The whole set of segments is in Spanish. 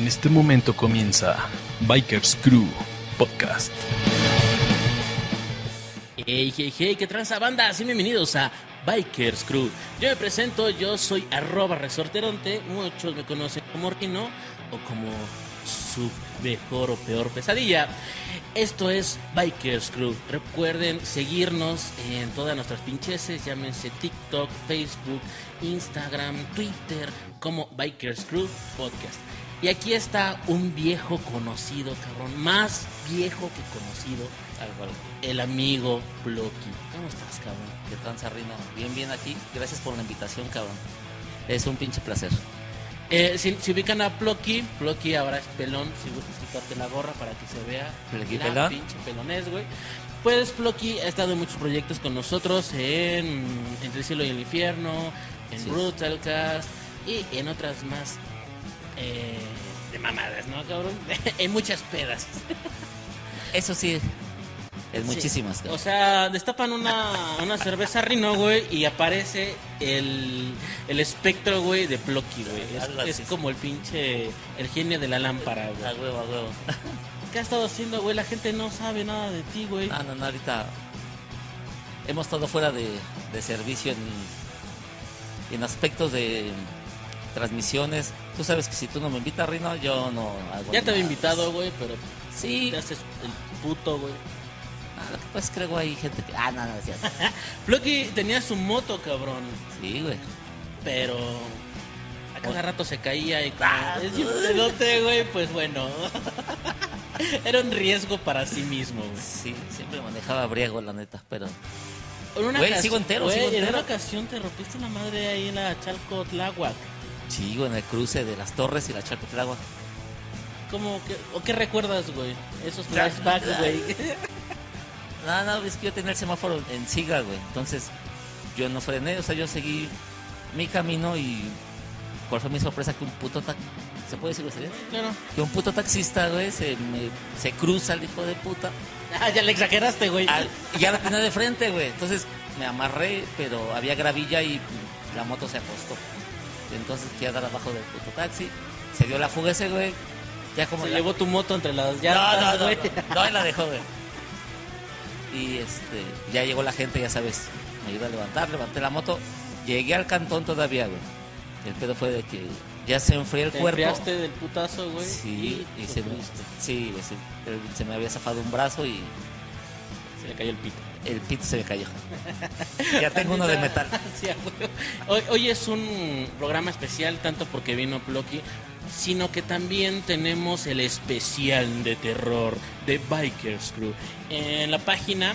En este momento comienza Bikers Crew Podcast. Hey, hey, hey, qué tranza banda, y bienvenidos a Bikers Crew. Yo me presento, yo soy arroba resorteronte, muchos me conocen como Rino o como su mejor o peor pesadilla. Esto es Bikers Crew. Recuerden seguirnos en todas nuestras pincheses, llámense TikTok, Facebook, Instagram, Twitter, como Bikers Crew Podcast. Y aquí está un viejo conocido, cabrón, más viejo que conocido, el amigo Blocky. ¿Cómo estás, cabrón? ¿Qué tranza, Rino? Bien, bien aquí. Gracias por la invitación, cabrón. Es un pinche placer. Eh, si, ubican a Blocky, Blocky ahora es pelón, si gustas quitarte la gorra para que se vea. Blocky pelón. pinche pelonés, güey. Pues Blocky ha estado en muchos proyectos con nosotros, en Entre el cielo y el infierno, en Brutalcast y en otras más eh, de mamadas, ¿no, cabrón? en muchas pedas. Eso sí, es muchísimas. O sea, destapan una, una cerveza Rino, güey, y aparece el, el espectro, güey, de Plocky, güey. Es, como el pinche, el genio de la lámpara, güey. A huevo, a huevo. ¿Qué has estado haciendo, güey? La gente no sabe nada de ti, güey. No, no, no, ahorita hemos estado fuera de, de servicio en, en aspectos de transmisiones. Tú sabes que si tú no me invitas, Rino, yo no hago Ya te había invitado, güey, pero sí. te haces el puto, güey. Ah, lo que pasa es que luego hay gente que. Ah, no, no, decías. Floki tenía su moto, cabrón. Sí, güey. Pero. A cada rato se caía y. Ah, es güey, pues bueno. Era un riesgo para sí mismo, güey. Sí, siempre manejaba briego, la neta, pero. En una güey, sigo entero, sigo entero. En una ocasión te rompiste la madre ahí en la Chalco Tláhuac. Sí, en el cruce de las Torres y la Tláhuac. ¿Cómo que, o qué recuerdas, güey? Esos flashbacks, güey. No, no, es que yo tenía el semáforo en siga, güey. Entonces, yo no frené, o sea, yo seguí mi camino y. ¿Cuál fue mi sorpresa? Que un puto taxista. ¿Se puede decir? Claro. Que un puto taxista, güey, se, me, se cruza el hijo de puta. Ah, ya le exageraste, güey. y ya la tenía de frente, güey. Entonces me amarré, pero había gravilla y la moto se acostó. Entonces fui a dar abajo del puto taxi. Se dio la fuga ese, güey. Ya como se llevó tu moto entre las llantas, no, no, no, no, no, la dejó, güey. Y este, ya llegó la gente, ya sabes, me ayudó a levantar, levanté la moto. Llegué al cantón todavía, güey. El pedo fue de que ya se enfrió el ¿Te cuerpo. enfriaste del putazo, güey? Sí, y, se, me, sí, se, me había zafado un brazo y... Se le cayó el pito. El pito se le cayó. ya tengo uno de metal. hoy, hoy, es un programa especial, tanto porque vino Plocky, sino que también tenemos el especial de terror de Bikers Crew. En la página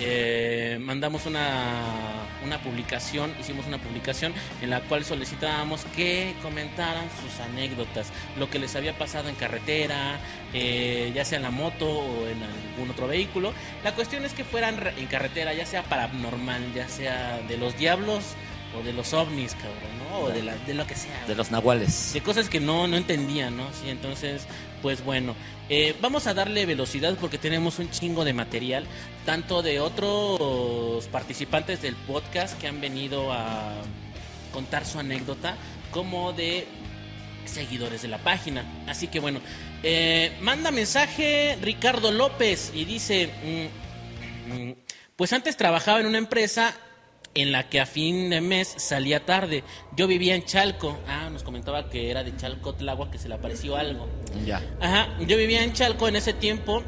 eh, mandamos una, una publicación, hicimos una publicación en la cual solicitábamos que comentaran sus anécdotas, lo que les había pasado en carretera, eh, ya sea en la moto o en algún otro vehículo. La cuestión es que fueran en carretera, ya sea paranormal, ya sea de los diablos o de los ovnis, cabrón, ¿no? O de, la, de lo que sea. De los nahuales. De cosas que no, no entendían, ¿no? Sí, entonces, pues bueno, eh, vamos a darle velocidad porque tenemos un chingo de material, tanto de otros participantes del podcast que han venido a contar su anécdota, como de seguidores de la página. Así que bueno, eh, manda mensaje Ricardo López y dice, mm, mm, pues antes trabajaba en una empresa en la que a fin de mes salía tarde. Yo vivía en Chalco. Ah, nos comentaba que era de Chalco Tlagua que se le apareció algo. Ya. Ajá, yo vivía en Chalco en ese tiempo.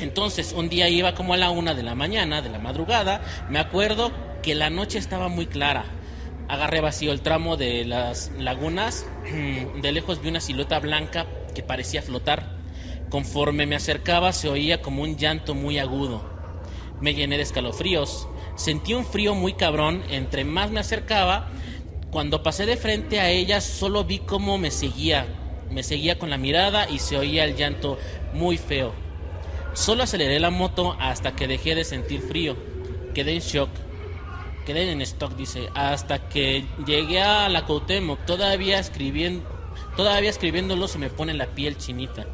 Entonces, un día iba como a la una de la mañana, de la madrugada. Me acuerdo que la noche estaba muy clara. Agarré vacío el tramo de las lagunas. De lejos vi una silueta blanca que parecía flotar. Conforme me acercaba se oía como un llanto muy agudo. Me llené de escalofríos Sentí un frío muy cabrón, entre más me acercaba, cuando pasé de frente a ella solo vi cómo me seguía, me seguía con la mirada y se oía el llanto muy feo. Solo aceleré la moto hasta que dejé de sentir frío. Quedé en shock. Quedé en stock, dice, hasta que llegué a la Cuauhtémoc, todavía escribiendo, todavía escribiéndolo se me pone la piel chinita.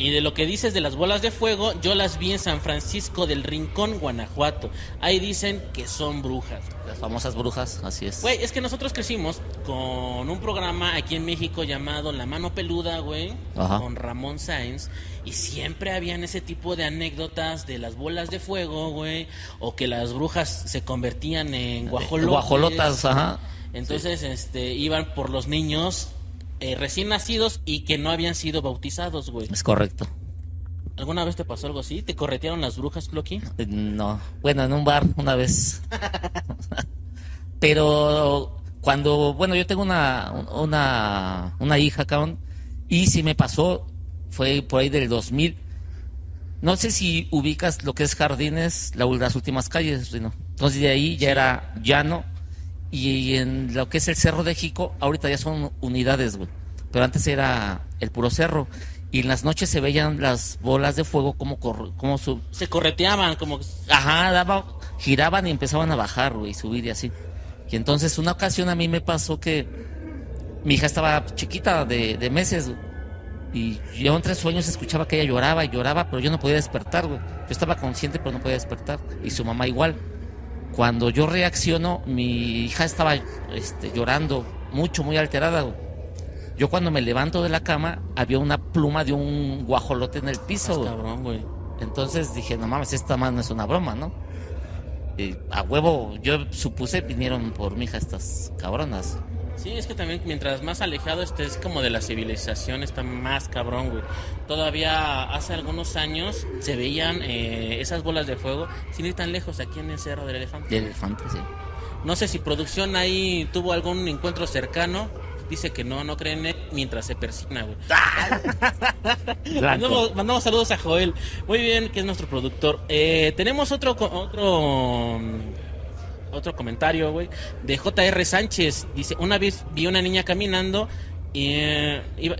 Y de lo que dices de las bolas de fuego, yo las vi en San Francisco del Rincón, Guanajuato. Ahí dicen que son brujas. Las famosas brujas, así es. Güey, es que nosotros crecimos con un programa aquí en México llamado La Mano Peluda, güey, con Ramón Sáenz. Y siempre habían ese tipo de anécdotas de las bolas de fuego, güey, o que las brujas se convertían en guajolotes. Guajolotas, ajá. Entonces, este, iban por los niños eh, recién nacidos y que no habían sido bautizados, güey. Es correcto. ¿Alguna vez te pasó algo así? ¿Te corretearon las brujas, Cloqui? Eh, No, bueno, en un bar una vez. Pero cuando, bueno, yo tengo una, una, una hija, cabrón, y si me pasó, fue por ahí del 2000. No sé si ubicas lo que es Jardines, la, las últimas calles, Rino. Entonces de ahí ya era llano, y en lo que es el Cerro de Jico, ahorita ya son unidades, güey. Pero antes era el puro cerro. Y en las noches se veían las bolas de fuego como, como su, Se correteaban, como... Ajá, daba, giraban y empezaban a bajar, güey, subir y así. Y entonces una ocasión a mí me pasó que mi hija estaba chiquita de, de meses, güey, y yo entre sueños escuchaba que ella lloraba y lloraba, pero yo no podía despertar, güey. Yo estaba consciente, pero no podía despertar. Y su mamá igual. Cuando yo reacciono, mi hija estaba este, llorando mucho, muy alterada. Yo cuando me levanto de la cama, había una pluma de un guajolote en el piso, güey. cabrón, güey. Entonces dije, no mames, esta más no es una broma, ¿no? Y a huevo, yo supuse vinieron por mi hija estas cabronas. Sí, es que también mientras más alejado estés como de la civilización, está más cabrón, güey. Todavía hace algunos años se veían eh, esas bolas de fuego sin ir tan lejos aquí en el Cerro del Elefante. De elefante, sí. No sé si producción ahí tuvo algún encuentro cercano. Dice que no, no creen en él mientras se persina, güey. Mandamos, mandamos saludos a Joel. Muy bien, que es nuestro productor. Eh, tenemos otro co- otro otro comentario, güey, de JR Sánchez. Dice, una vez vi una niña caminando y eh, iba-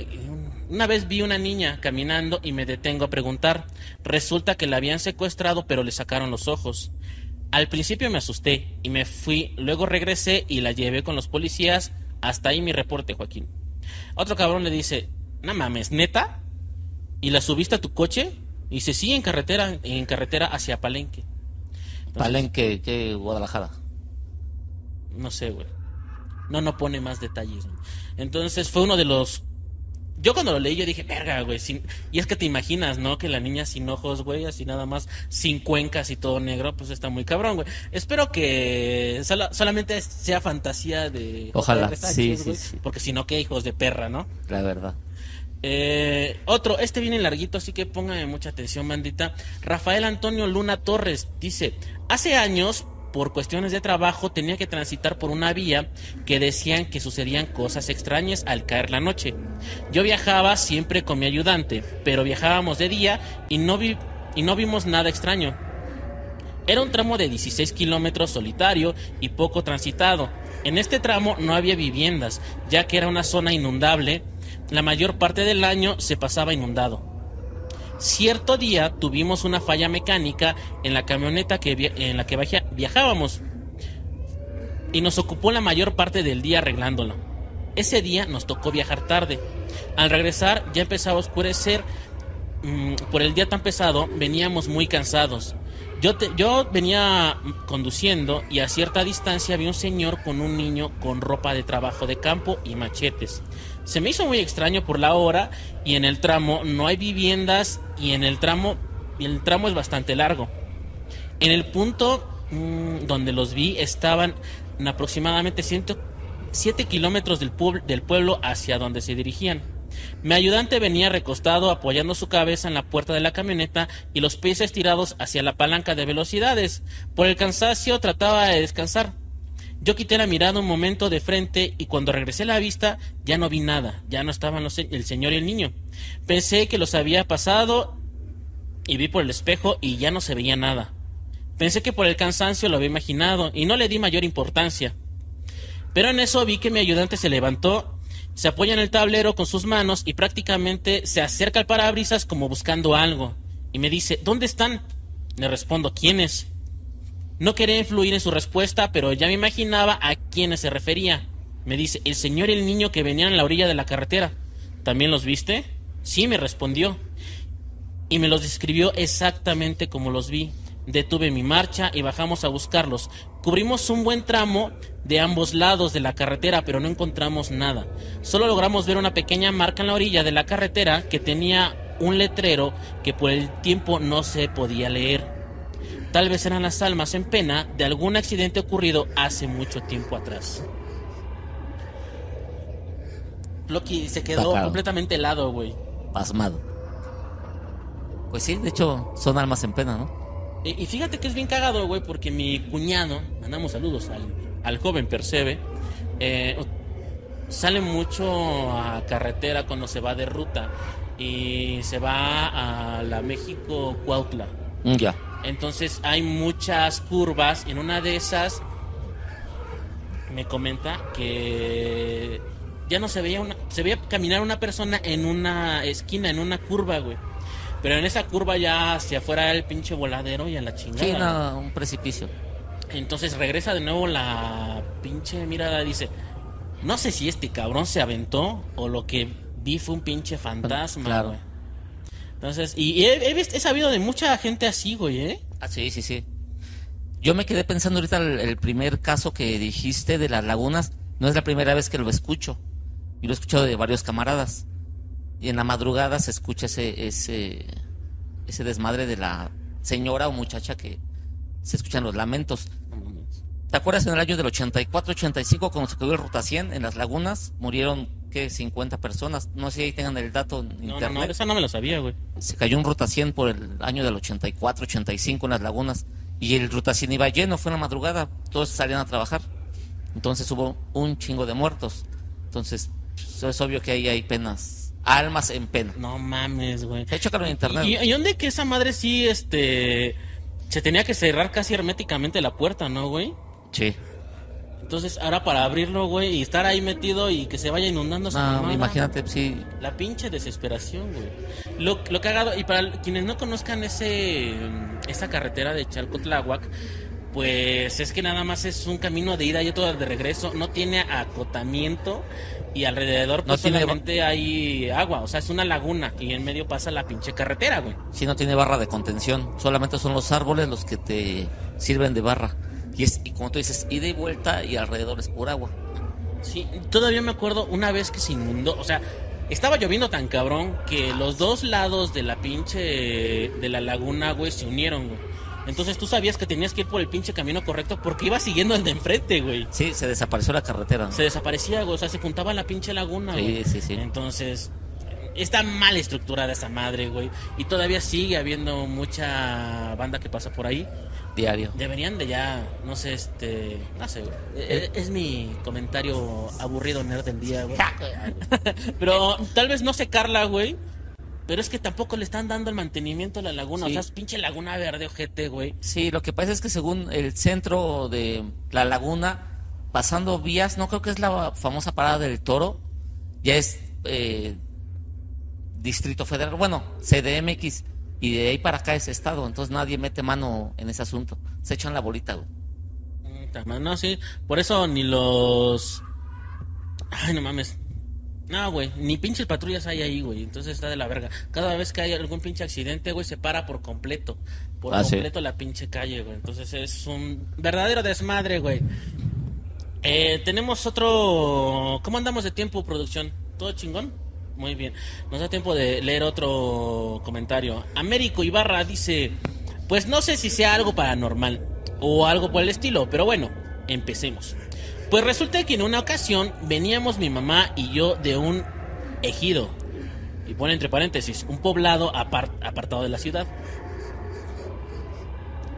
una vez vi una niña caminando y me detengo a preguntar. Resulta que la habían secuestrado, pero le sacaron los ojos. Al principio me asusté y me fui, luego regresé y la llevé con los policías. Hasta ahí mi reporte, Joaquín. Otro cabrón le dice, no mames, neta, y la subiste a tu coche y dice, sí, en carretera, en carretera hacia Palenque. Palenque, que Guadalajara. No sé, güey. No, no pone más detalles. güey. Entonces fue uno de los... Yo cuando lo leí yo dije, verga, güey. sin- Y es que te imaginas, ¿no? Que la niña sin ojos, güey, así nada más, sin cuencas y todo negro, pues está muy cabrón, güey. Espero que sola- solamente sea fantasía de... Ojalá. Sánchez, sí, sí, güey, sí. Porque si no, qué hijos de perra, ¿no? La verdad. Eh, otro, este viene larguito, así que póngame mucha atención, bandita. Rafael Antonio Luna Torres dice: Hace años, por cuestiones de trabajo, tenía que transitar por una vía que decían que sucedían cosas extrañas al caer la noche. Yo viajaba siempre con mi ayudante, pero viajábamos de día y no, vi- y no vimos nada extraño. Era un tramo de 16 kilómetros solitario y poco transitado. En este tramo no había viviendas, ya que era una zona inundable. La mayor parte del año se pasaba inundado. Cierto día tuvimos una falla mecánica en la camioneta que en la que viajábamos y nos ocupó la mayor parte del día arreglándolo. Ese día nos tocó viajar tarde. Al regresar ya empezaba a oscurecer. Mm, por el día tan pesado veníamos muy cansados. Yo, te- yo venía conduciendo y a cierta distancia vi un señor con un niño con ropa de trabajo de campo y machetes. Se me hizo muy extraño por la hora y en el tramo no hay viviendas y en el tramo el tramo es bastante largo. En el punto mm, donde los vi estaban en aproximadamente 107 kilómetros del, del pueblo hacia donde se dirigían. Mi ayudante venía recostado apoyando su cabeza en la puerta de la camioneta y los pies estirados hacia la palanca de velocidades. Por el cansancio trataba de descansar. Yo quité la mirada un momento de frente y cuando regresé la vista ya no vi nada, ya no estaban el señor y el niño. Pensé que los había pasado y vi por el espejo y ya no se veía nada. Pensé que por el cansancio lo había imaginado y no le di mayor importancia. Pero en eso vi que mi ayudante se levantó, se apoya en el tablero con sus manos y prácticamente se acerca al parabrisas como buscando algo. Y me dice, ¿dónde están? Le respondo, ¿quiénes? No quería influir en su respuesta, pero ya me imaginaba a quiénes se refería. Me dice, el señor y el niño que venían a la orilla de la carretera. ¿También los viste? Sí, me respondió. y me los describió exactamente como los vi. Detuve mi marcha y bajamos a buscarlos. Cubrimos un buen tramo de ambos lados de la carretera, pero no encontramos nada. Solo logramos ver una pequeña marca en la orilla de la carretera que tenía un letrero que por el tiempo no se podía leer. Tal vez eran las almas en pena de algún accidente ocurrido hace mucho tiempo atrás. Loki se quedó completamente helado, güey. Pasmado. Pues sí, de hecho, son almas en pena, ¿no? Y, y fíjate que es bien cagado, güey, porque mi cuñado, mandamos saludos al, al joven Percebe, eh, sale mucho a carretera cuando se va de ruta y se va a la México Cuautla. Mm, Ya. Entonces hay muchas curvas. En una de esas me comenta que ya no se veía una, se veía caminar una persona en una esquina, en una curva, güey. Pero en esa curva ya hacia afuera el pinche voladero y a la chingada. Sí, no, un precipicio. Entonces regresa de nuevo la pinche mirada, dice, no sé si este cabrón se aventó o lo que vi fue un pinche fantasma, Claro. güey. Entonces, y he, he visto- he sabido de mucha gente así, güey, ¿eh? Ah, sí, sí, sí. Yo me quedé pensando ahorita el, el primer caso que dijiste de las lagunas. No es la primera vez que lo escucho. Yo lo he escuchado de varios camaradas. Y en la madrugada se escucha ese, ese, ese desmadre de la señora o muchacha que se escuchan los lamentos. ¿Te acuerdas en el año del 84-85 cuando se cayó el Ruta 100 en las lagunas? Murieron, ¿qué? 50 personas. No sé si ahí tengan el dato en No, no, internet. no, esa no me lo sabía, güey. se cayó un Ruta 100 por el año del 84, 85 en las lagunas y el Ruta 100 iba lleno, fue en la madrugada, todos salían a trabajar. Entonces hubo un chingo de muertos. Entonces, pues, es obvio que ahí hay penas, almas en pena. No mames, güey. De hecho, en internet. ¿Y, y dónde que esa madre sí, este, se tenía que cerrar casi herméticamente la puerta, ¿no, güey? Sí. Entonces, ahora para abrirlo, güey, y estar ahí metido y que se vaya inundando No, mamada. imagínate, sí. La pinche desesperación, güey. Lo, lo cagado, y para quienes no conozcan ese esa carretera de Chalcotláhuac, pues es que nada más es un camino de ida y otro de regreso. No tiene acotamiento y alrededor No pues tiene- solamente hay agua. O sea, es una laguna y en medio pasa la pinche carretera, güey. Sí, no tiene barra de contención. Solamente son los árboles los que te sirven de barra. Y, es, y como tú dices, ida y vuelta y alrededor es pura agua. Sí, todavía me acuerdo una vez que se inundó, o sea, estaba lloviendo tan cabrón que los dos lados de la pinche de la laguna, güey, se unieron, güey. Entonces tú sabías que tenías que ir por el pinche camino correcto porque iba siguiendo el de enfrente, güey. Sí, se desapareció la carretera. ¿no? Se desaparecía, güey, o sea, se juntaba la pinche laguna, Sí, güey. sí, sí. Entonces, está mal estructurada esa madre, güey. Y todavía sigue habiendo mucha banda que pasa por ahí. Diario. Deberían de ya, no sé, este, no sé, güey. Eh, Es, mi comentario aburrido nerd del día, güey. Pero tal vez no secarla, güey. Pero es que tampoco le están dando el mantenimiento a la laguna. Sí. O sea, es pinche laguna verde, ojete, güey. Sí, lo que pasa es que según el centro de la laguna, pasando vías, no creo que es la famosa parada del toro, ya es eh, Distrito Federal, bueno, CDMX, y de ahí para acá es Estado, entonces nadie mete mano en ese asunto. Se echan la bolita, güey. No, sí. Por eso ni los. Ay, no mames. No, güey. Ni pinches patrullas hay ahí, güey. Entonces está de la verga. Cada vez que hay algún pinche accidente, güey, se para por completo. Por Ah, sí. completo la pinche calle, güey. Entonces es un verdadero desmadre, güey. Eh, tenemos otro. ¿Cómo andamos de tiempo, producción? ¿Todo chingón? Muy bien. Nos da tiempo de leer otro comentario. Américo Ibarra dice: Pues no sé si sea algo paranormal o algo por el estilo, pero bueno, empecemos. Pues resulta que en una ocasión veníamos mi mamá y yo de un ejido. Y pone entre paréntesis, un poblado apar- apartado de la ciudad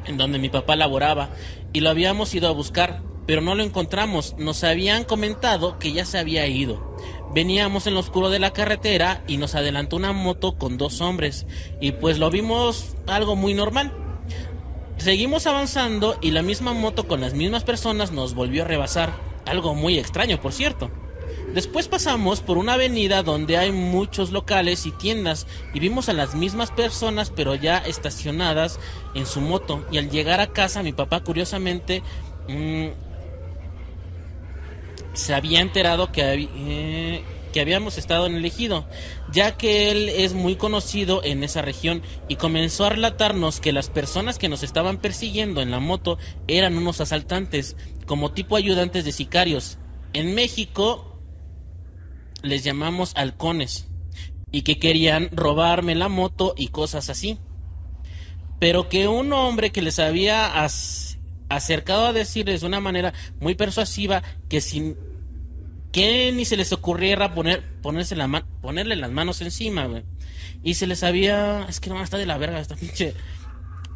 en donde mi papá laboraba y lo habíamos ido a buscar, pero no lo encontramos. Nos habían comentado que ya se había ido. Veníamos en lo oscuro de la carretera y nos adelantó una moto con dos hombres y pues lo vimos algo muy normal. Seguimos avanzando y la misma moto con las mismas personas nos volvió a rebasar, algo muy extraño por cierto. Después pasamos por una avenida donde hay muchos locales y tiendas y vimos a las mismas personas pero ya estacionadas en su moto. Y al llegar a casa mi papá curiosamente mm, se había enterado que, eh, que habíamos estado en el ejido, ya que él es muy conocido en esa región y comenzó a relatarnos que las personas que nos estaban persiguiendo en la moto eran unos asaltantes, como tipo ayudantes de sicarios. En México les llamamos halcones y que querían robarme la moto y cosas así. Pero que un hombre que les había acercado a decirles de una manera muy persuasiva que sin que ni se les ocurriera poner, ponerse la ponerle las manos encima, güey. Y se les había, es que no está de la verga esta pinche.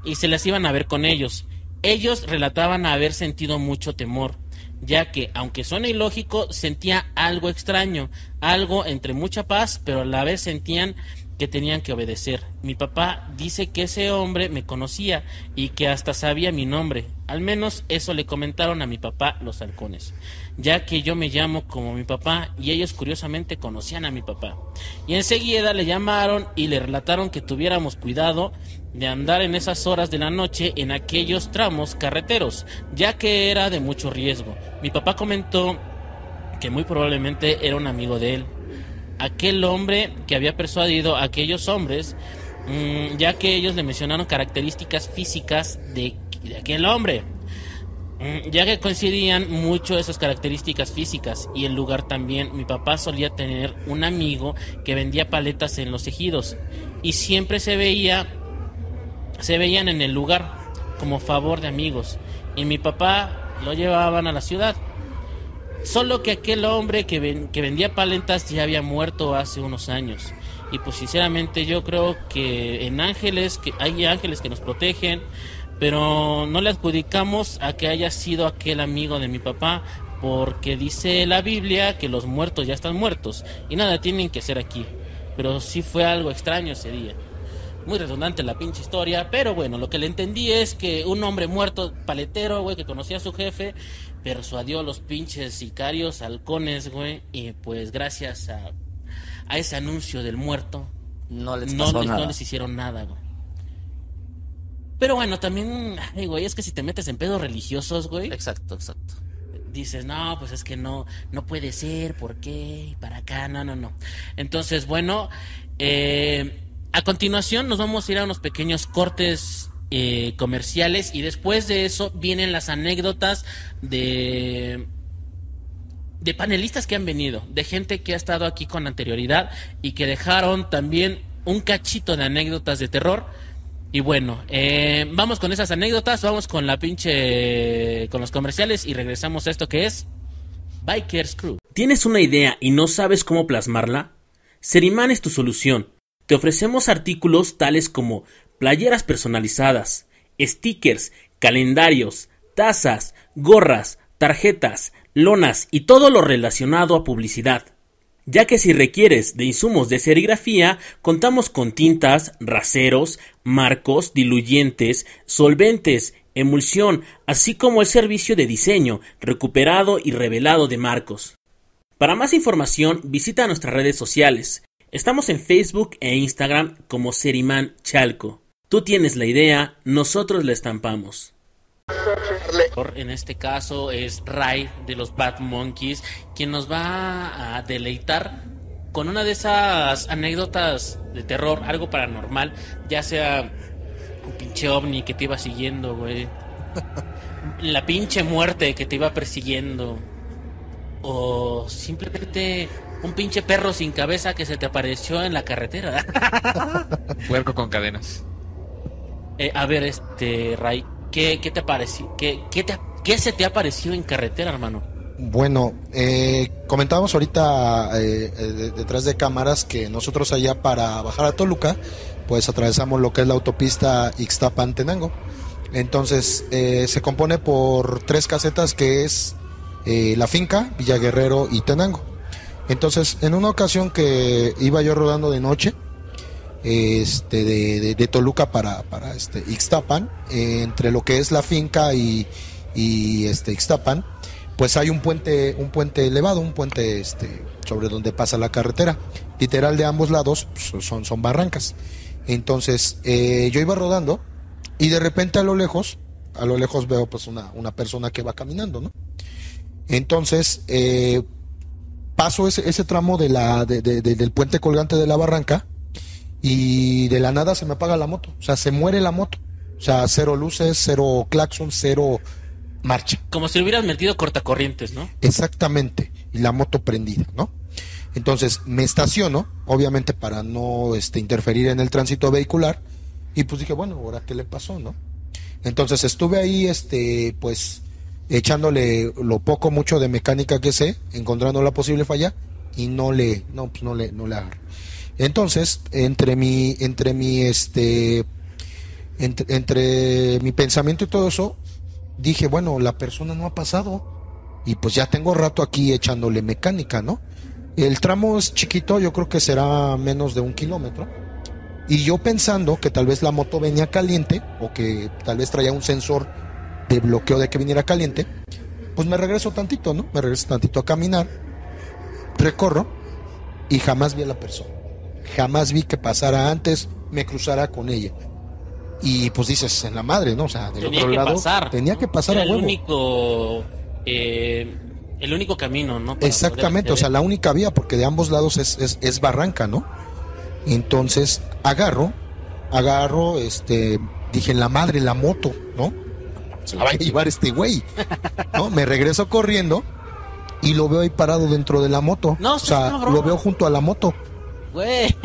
Y se les iban a ver con ellos. Ellos relataban haber sentido mucho temor, ya que, aunque suena ilógico, sentía algo extraño, algo entre mucha paz, pero a la vez sentían que tenían que obedecer. Mi papá dice que ese hombre me conocía y que hasta sabía mi nombre. Al menos eso le comentaron a mi papá los halcones, ya que yo me llamo como mi papá y ellos curiosamente conocían a mi papá. Y enseguida le llamaron y le relataron que tuviéramos cuidado de andar en esas horas de la noche en aquellos tramos carreteros, ya que era de mucho riesgo. Mi papá comentó que muy probablemente era un amigo de él aquel hombre que había persuadido a aquellos hombres, mm, ya que ellos le mencionaron características físicas de, aquel hombre, mm, ya que coincidían mucho esas características físicas y el lugar también. Mi papá solía tener un amigo que vendía paletas en los ejidos y siempre se veía, se veían en el lugar como favor de amigos y mi papá lo llevaban a la ciudad Solo que aquel hombre que, vendía paletas ya había muerto hace unos años. Y pues sinceramente yo creo que en ángeles, que hay ángeles que nos protegen, pero no le adjudicamos a que haya sido aquel amigo de mi papá, porque dice la Biblia que los muertos ya están muertos y nada tienen que ser aquí. Pero sí fue algo extraño ese día. Muy redundante la pinche historia, pero bueno, lo que le entendí es que un hombre muerto, paletero, que conocía a su jefe, persuadió a los pinches sicarios, halcones, güey, y pues gracias a, a ese anuncio del muerto, no les, no, les, hicieron nada, güey. Pero bueno, también, ay, güey, es que si te metes en pedos religiosos, güey. Exacto, exacto. Dices, no, pues es que no, no puede ser, ¿por qué? Para acá, no, no, no. Entonces, bueno, eh, a continuación nos vamos a ir a unos pequeños cortes eh, comerciales y después de eso vienen las anécdotas de de panelistas que han venido, de gente que ha estado aquí con anterioridad y que dejaron también un cachito de anécdotas de terror. Y bueno, eh, vamos con esas anécdotas, vamos con la pinche, con los comerciales y regresamos a esto que es Bikers Crew. ¿Tienes una idea y no sabes cómo plasmarla? Seriman es tu solución. Te ofrecemos artículos tales como playeras personalizadas, stickers, calendarios, tazas, gorras, tarjetas, lonas y todo lo relacionado a publicidad. Ya que si requieres de insumos de serigrafía, contamos con tintas, raseros, marcos, diluyentes, solventes, emulsión, así como el servicio de diseño, recuperado y revelado de marcos. Para más información, visita nuestras redes sociales. Estamos en Facebook e Instagram como Seriman Chalco. Tú tienes la idea, nosotros la estampamos. En este caso es Ray de los Bad Monkeys, quien nos va a deleitar con una de esas anécdotas de terror, algo paranormal, ya sea un pinche ovni que te iba siguiendo, güey. La pinche muerte que te iba persiguiendo. O simplemente un pinche perro sin cabeza que se te apareció en la carretera. Puerco con cadenas. Eh, a ver, este, Ray, ¿qué, qué te pareció? ¿Qué, qué, te, ¿Qué se te ha parecido en carretera, hermano? Bueno, eh, comentábamos ahorita eh, eh, detrás de cámaras que nosotros allá para bajar a Toluca, pues atravesamos lo que es la autopista Ixtapan-Tenango. Entonces, se compone por tres casetas que es La Finca, Villa Guerrero y Tenango. Entonces, en una ocasión que iba yo rodando de noche, este, de, Toluca para, para este, Ixtapan, entre lo que es la finca y, y este, Ixtapan, pues hay un puente, un puente elevado, un puente este, sobre donde pasa la carretera. Literal de ambos lados pues, son, son barrancas. Entonces eh, yo iba rodando y de repente a lo lejos, a lo lejos veo pues una, una persona que va caminando, ¿no? Entonces, eh, paso ese, ese tramo de la, de- de- de- del puente colgante de la barranca y de la nada se me apaga la moto. O sea, se muere la moto. O sea, cero luces, cero claxon, cero marcha. Como si le hubieras metido cortacorrientes, ¿no? Exactamente. Y la moto prendida, ¿no? Entonces me estaciono, obviamente para no este, interferir en el tránsito vehicular. Y pues dije, bueno, ahora qué le pasó, ¿no? Entonces estuve ahí, este, pues, echándole lo poco, mucho de mecánica que sé, encontrando la posible falla, y no le, no, pues no le, no le agarro. Entonces, entre mi, entre mi, este, entre, entre mi pensamiento y todo eso, dije, bueno, la persona no ha pasado. Y pues ya tengo rato aquí echándole mecánica, ¿no? El tramo es chiquito, yo creo que será menos de un kilómetro. Y yo pensando que tal vez la moto venía caliente o que tal vez traía un sensor de bloqueo de que viniera caliente, pues me regreso tantito, ¿no? Me regreso tantito a caminar, recorro y jamás vi a la persona. Jamás vi que pasara antes, me cruzara con ella. Y pues dices, en la madre, ¿no? O sea, del Tenía otro que lado pasar. tenía que pasar Era a el huevo. único, eh, el único camino, ¿no? Para Exactamente, o sea, la única vía, porque de ambos lados es, es, es barranca, ¿no? Entonces, agarro, agarro, este, dije, la madre, la moto, ¿no? Se la vaya a llevar este güey, ¿no? Me regreso corriendo y lo veo ahí parado dentro de la moto. No, o sea, lo veo junto a la moto. Güey.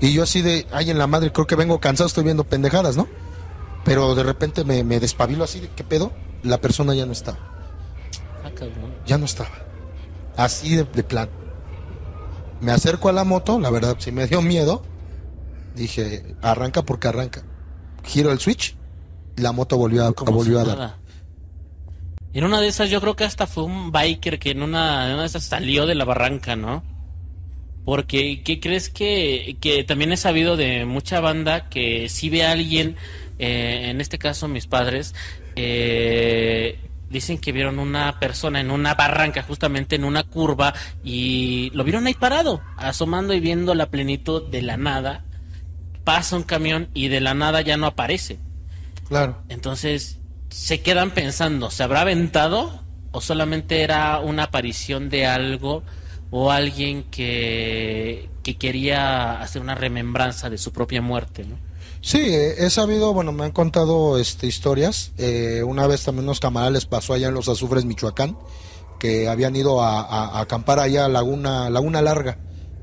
Y yo así de, ay, en la madre, creo que vengo cansado, estoy viendo pendejadas, ¿no? Pero de repente me, me despabilo así de, ¿qué pedo? La persona ya no estaba. Ah, cabrón. ya no estaba. Así de, de plan. Me acerco a la moto, la verdad sí me dio miedo. Dije, arranca porque arranca. Giro el switch, la moto volvió a, volvió a dar. nada. En una de esas yo creo que hasta fue un biker que en una, en una de esas salió de la barranca, ¿no? Porque, ¿qué crees que, que también he sabido de mucha banda que si ve a alguien, eh, en este caso mis padres, eh, dicen que vieron una persona en una barranca, justamente en una curva, y lo vieron ahí parado, asomando y viendo la plenitud de la nada. Pasa un camión y de la nada ya no aparece. Claro. Entonces, se quedan pensando, ¿se habrá aventado o solamente era una aparición de algo o alguien que, que quería hacer una remembranza de su propia muerte, ¿no? Sí, eh, he sabido, bueno, me han contado este, historias. Eh, una vez también unos camaradas les pasó allá en los Azufres, Michoacán, que habían ido a, acampar allá a Laguna, Laguna Larga,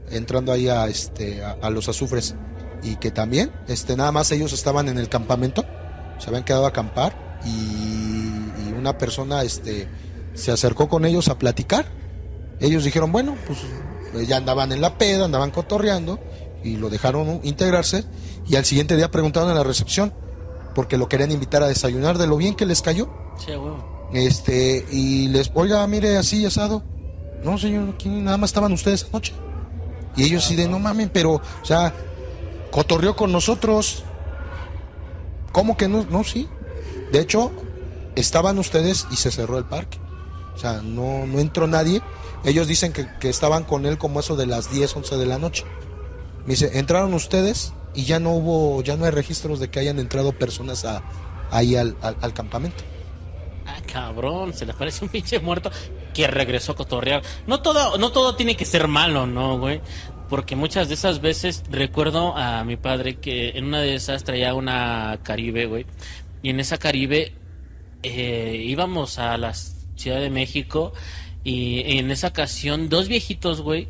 entrando ahí a, este, a los Azufres. Y que también, este, nada más ellos estaban en el campamento, se habían quedado a acampar y, y una persona este, se acercó con ellos a platicar. Ellos dijeron, bueno, pues eh, ya andaban en la peda, andaban cotorreando y lo dejaron integrarse y al siguiente día preguntaron en la recepción porque lo querían invitar a desayunar de lo bien que les cayó. Sí, huevo. Este, y les, oiga, mire, así asado. No, señor, aquí nada más estaban ustedes anoche. Y ellos sí de, no mamen, pero, o sea, cotorreó con nosotros. ¿Cómo que no? No, sí. De hecho, estaban ustedes y se cerró el parque. O sea, no, no entró nadie. Ellos dicen que, que estaban con él como eso de las 10, 11 de la noche. Me dice, entraron ustedes y ya no hubo, ya no hay registros de que hayan entrado personas a, ahí al, al- al campamento. Ah, cabrón, se le parece un pinche muerto que regresó a cotorrear. No todo, no todo tiene que ser malo, ¿no, güey? Porque muchas de esas veces recuerdo a mi padre que en una de esas traía una Caribe, güey. Y en esa Caribe eh, íbamos a la Ciudad de México y en esa ocasión dos viejitos, güey.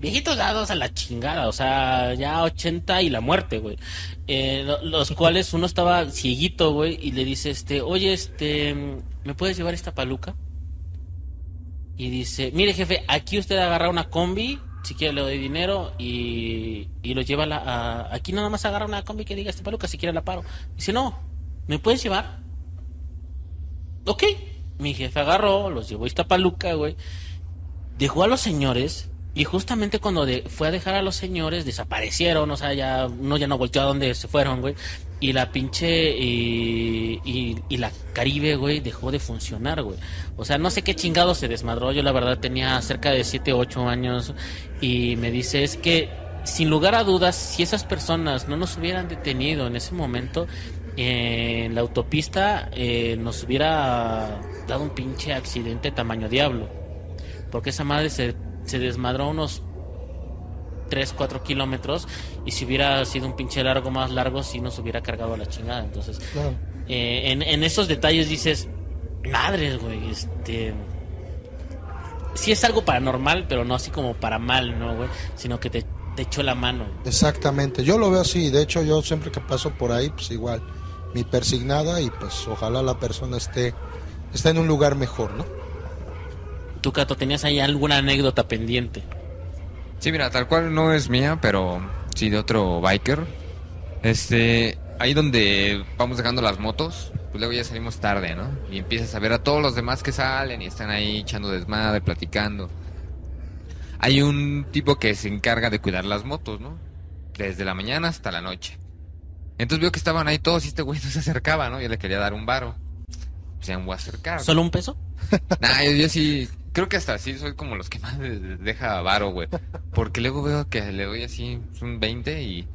Viejitos dados a la chingada, o sea, ya 80 y la muerte, güey. Eh, lo- los cuales uno estaba cieguito, güey, y le dice, este, oye, este, ¿me puedes llevar esta paluca? Y dice, mire jefe, aquí usted agarra una combi, si quiere le doy dinero y, y lo lleva a la, a- aquí nada más agarra una combi que diga esta paluca, si quiere la paro. Dice, no, ¿me puedes llevar? Ok, mi jefe agarró, los llevó a esta paluca, güey. Dejó a los señores y justamente cuando fue a dejar a los señores desaparecieron, o sea, ya uno ya no volteó a donde se fueron, güey. Y la pinche y, y, la Caribe, güey, dejó de funcionar, güey. O sea, no sé qué chingado se desmadró. Yo la verdad tenía cerca de 7, 8 años y me dice, es que sin lugar a dudas, si esas personas no nos hubieran detenido en ese momento, en la autopista eh, nos hubiera dado un pinche accidente tamaño diablo. Porque esa madre se, se desmadró unos 3, 4 kilómetros y si hubiera sido un pinche largo más largo, sí nos hubiera cargado a la chingada. Entonces, Claro. eh, en, en esos detalles dices, madres, güey, este... Sí es algo paranormal, pero no así como para mal, ¿no, güey? Sino que te, te echó la mano. Exactamente, yo lo veo así, de hecho yo siempre que paso por ahí, pues igual, mi persignada y pues ojalá la persona esté, esté en un lugar mejor, ¿no? Tú, Cato, ¿tenías ahí alguna anécdota pendiente? Sí, mira, tal cual no es mía, pero sí de otro biker. Este, ahí donde vamos dejando las motos, pues luego ya salimos tarde, ¿no? Y empiezas a ver a todos los demás que salen y están ahí echando desmadre, platicando. Hay un tipo que se encarga de cuidar las motos, ¿no? Desde la mañana hasta la noche. Entonces veo que estaban ahí todos y este güey no se acercaba, ¿no? Yo le quería dar un varo. Pues ya me voy a acercar. ¿Solo un peso? Nah, yo, yo sí, creo que hasta así soy como los que más de- de- deja varo, güey. Porque luego veo que le doy así pues, un 20 y,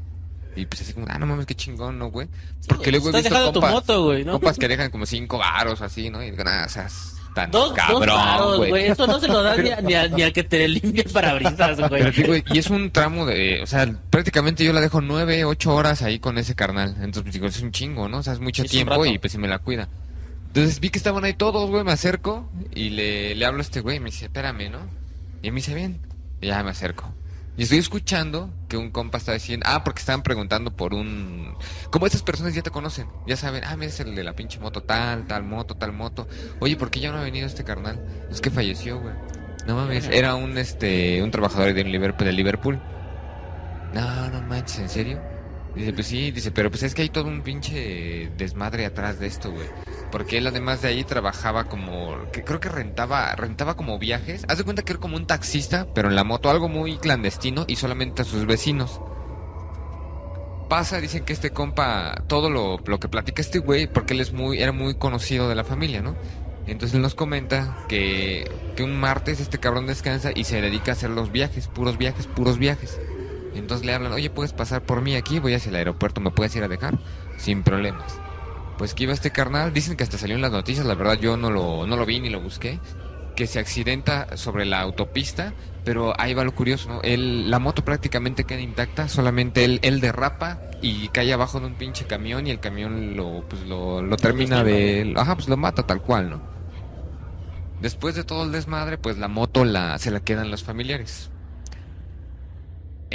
y pues así como, ah, no mames, qué chingón, ¿no, güey? Porque luego he Estás visto dejando tu compas, moto, güey, ¿no? compas que dejan como 5 varos así, ¿no? Y digo, nada, o sea, tan Dos, dos cabrón, varos, güey. güey. Eso no se lo da ni, a- ni, a- ni al que te limpie el parabrisas, Pero güey. y es un tramo de, o sea, prácticamente yo la dejo 9, 8 horas ahí con ese carnal. Entonces, pues, digo, es un chingo, ¿no? O sea, es mucho es tiempo y pues si me la cuida. Entonces vi que estaban ahí todos, güey, me acerco y le, le hablo a este güey, me dice, espérame, ¿no? Y me dice, bien, y ya me acerco. Y estoy escuchando que un compa está diciendo, ah, porque estaban preguntando por un... Como estas personas ya te conocen, ya saben, ah, mira, es el de la pinche moto tal, tal moto, tal moto. Oye, ¿por qué ya no ha venido este carnal? Es que falleció, güey. No mames, era un, este, un trabajador de Liverpool, de Liverpool. No, no manches, ¿en serio? Dice, pues sí, dice, pero pues es que hay todo un pinche desmadre atrás de esto, güey. Porque él además de ahí trabajaba como, que creo que rentaba, rentaba como viajes. Haz de cuenta que era como un taxista, pero en la moto, algo muy clandestino y solamente a sus vecinos. Pasa, dicen que este compa, todo lo, lo que platica este güey, porque él es muy, era muy conocido de la familia, ¿no? Entonces él nos comenta que, que un martes este cabrón descansa y se dedica a hacer los viajes, puros viajes, puros viajes. Entonces le hablan, oye, puedes pasar por mí aquí, voy hacia el aeropuerto, ¿me puedes ir a dejar? Sin problemas. Pues que iba este carnal, dicen que hasta salió en las noticias, la verdad yo no lo, no lo vi ni lo busqué, que se accidenta sobre la autopista, pero ahí va lo curioso, ¿no? Él, la moto prácticamente queda intacta, solamente él, él derrapa y cae abajo de un pinche camión y el camión lo, pues lo, lo termina de... Ajá, pues lo mata tal cual, ¿no? Después de todo el desmadre, pues la moto la, se la quedan los familiares.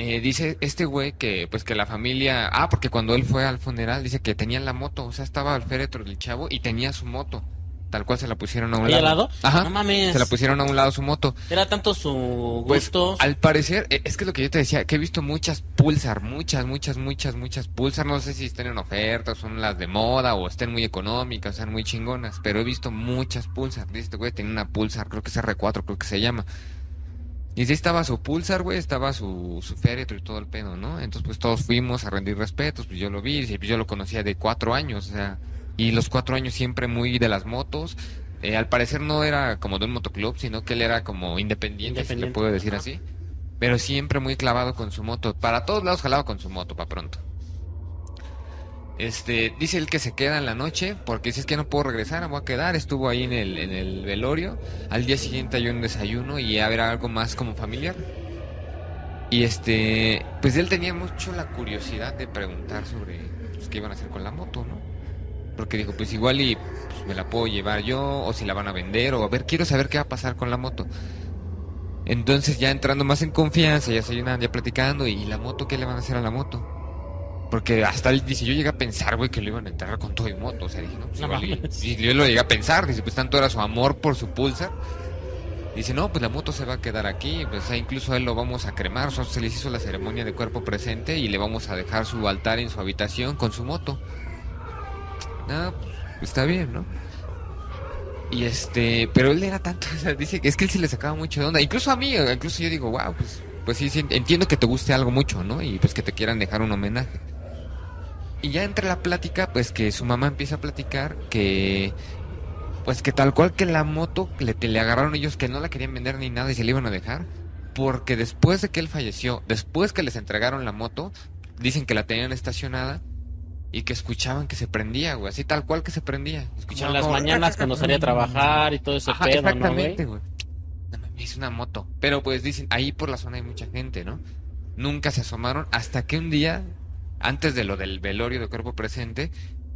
Eh, dice este güey que pues que la familia ah porque cuando él fue al funeral dice que tenía la moto o sea estaba al féretro del chavo y tenía su moto tal cual se la pusieron a un ¿Ahí al lado lado? ajá No mames. se la pusieron a un lado su moto Era tanto su pues gusto. al parecer eh, es que es lo que yo te decía que he visto muchas pulsar muchas muchas muchas muchas pulsar no sé si estén en oferta son las de moda o estén muy económicas sean muy chingonas pero he visto muchas pulsar dice este güey tenía una pulsar creo que es R4 creo que se llama y sí estaba su Pulsar, güey, estaba su, su féretro y todo el pedo, ¿no? Entonces, pues todos fuimos a rendir respetos, pues yo lo vi, pues yo lo conocía de cuatro años, o sea, y los cuatro años siempre muy de las motos. Eh, al parecer no era como de un motoclub, sino que él era como independiente, si le Independiente, puedo decir ajá. así. Pero siempre muy clavado con su moto. Para todos lados jalaba con su moto, para pronto. Este, dice él que se queda en la noche porque si es que no puedo regresar, voy a quedar. Estuvo ahí en el, velorio. Al día siguiente hay un desayuno y ver algo más como familiar. Y este, pues él tenía mucho la curiosidad de preguntar sobre pues, qué iban a hacer con la moto, ¿no? Porque dijo, pues igual y pues, me la puedo llevar yo, o si la van a vender, o a ver, quiero saber qué va a pasar con la moto. Entonces ya entrando más en confianza, ya se llenan, ya platicando, y la moto, ¿qué le van a hacer a la moto? Porque hasta él dice, yo llegué a pensar, güey, que lo iban a enterrar con todo y moto. O sea, dije, no, pues No y- yo lo llegué a pensar, dice, pues tanto era su amor por su pulsar. Dice, no, pues la moto se va a quedar aquí, pues incluso a él lo vamos a cremar, o sea, se les hizo la ceremonia de cuerpo presente y le vamos a dejar su altar en su habitación con su moto. Ah, pues está bien, ¿no? Y este, pero él era tanto, o sea, dice que es que él se le sacaba mucho de onda, incluso a mí, incluso yo digo, wow, pues, pues sí, sí, entiendo que te guste algo mucho, ¿no? Y pues que te quieran dejar un homenaje. Y ya entre la plática, pues que su mamá empieza a platicar que pues que tal cual que la moto le, le agarraron ellos que no la querían vender ni nada y se la iban a dejar. Porque después de que él falleció, después que les entregaron la moto, dicen que la tenían estacionada y que escuchaban que se prendía, güey. Así tal cual que se prendía. Escuchaban en las como- mañanas cuando salía a trabajar y todo ese Ajá, pedo, ¿no, exactamente, güey? güey. No mames, es una moto. Pero pues dicen, ahí por la zona hay mucha gente, ¿no? Nunca se asomaron hasta que un día, antes de lo del velorio de cuerpo presente,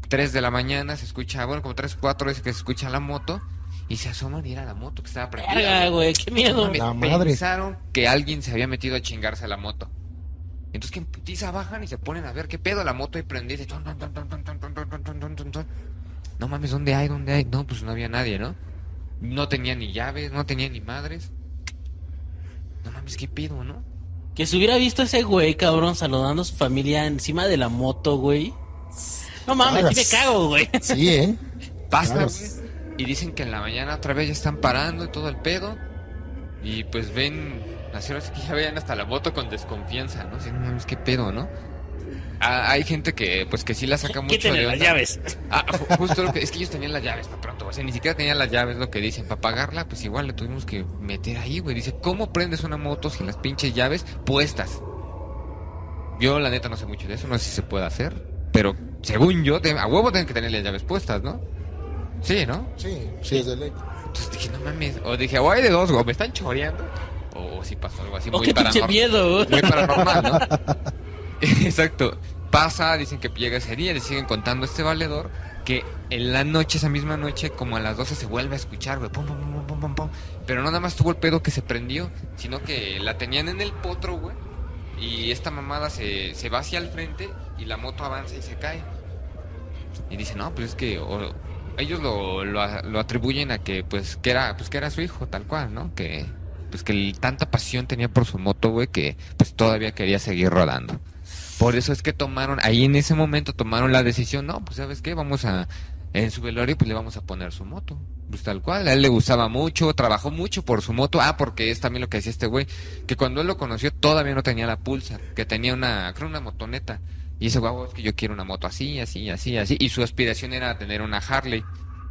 3 de la mañana se escucha, bueno, como 3, 4 veces que se escucha la moto y se asoman y era la moto que estaba prendida. güey, qué miedo. La madre. Pensaron que alguien se había metido a chingarse a la moto. Entonces que en putiza bajan y se ponen a ver qué pedo la moto y prendida. No mames, ¿dónde hay? ¿Dónde hay? No, pues no había nadie, ¿no? No tenía ni llaves, no tenía ni madres. No mames, qué pedo, ¿no? Que se hubiera visto ese güey, cabrón, saludando a su familia encima de la moto, güey. No mames, sí me cago, güey. Sí, ¿eh? Pasa, Claro. güey. Y dicen que en la mañana otra vez ya están parando y todo el pedo. Y pues ven, las horas que ya vean hasta la moto con desconfianza, ¿no? Así, no mames, qué pedo, ¿no? Ah, hay gente que, pues que sí la saca mucho de las llaves. Ah, ju- justo lo que, es que ellos tenían las llaves para pronto, o sea, ni siquiera tenían las llaves, lo que dicen, para pagarla, pues igual le tuvimos que meter ahí, güey. Dice, ¿cómo prendes una moto sin las pinches llaves puestas? Yo, la neta, no sé mucho de eso, no sé si se puede hacer, pero según yo, a huevo tienen que tener las llaves puestas, ¿no? Sí, ¿no? Sí, sí, es de ley. Entonces dije, no mames, o dije, o hay de dos, o me están choreando, o, si pasó algo así muy paranormal. miedo, güey. Muy paranormal, ¿no? Exacto. Pasa, dicen que llega ese día, le siguen contando a este valedor que en la noche, esa misma noche, como a las 12 se vuelve a escuchar, güey, pum, pum, pum, pum, pum, pum. Pero no nada más tuvo el pedo que se prendió, sino que la tenían en el potro, güey, y esta mamada se, se va hacia el frente y la moto avanza y se cae. Y dice, no, pues es que ellos lo, lo, atribuyen a que, pues, que era, pues, que era su hijo, tal cual, ¿no? Que, pues, que tanta pasión tenía por su moto, güey, que, pues, todavía quería seguir rodando. Por eso es que tomaron, ahí en ese momento tomaron la decisión, no, pues, ¿sabes qué? Vamos a, en su velorio, pues, le vamos a poner su moto. Pues, tal cual, a él le gustaba mucho, trabajó mucho por su moto. Ah, porque es también lo que decía este güey, que cuando él lo conoció todavía no tenía la Pulsar, que tenía una, creo una motoneta. Y ese guau, es que yo quiero una moto así, así, así, así. Y su aspiración era tener una Harley.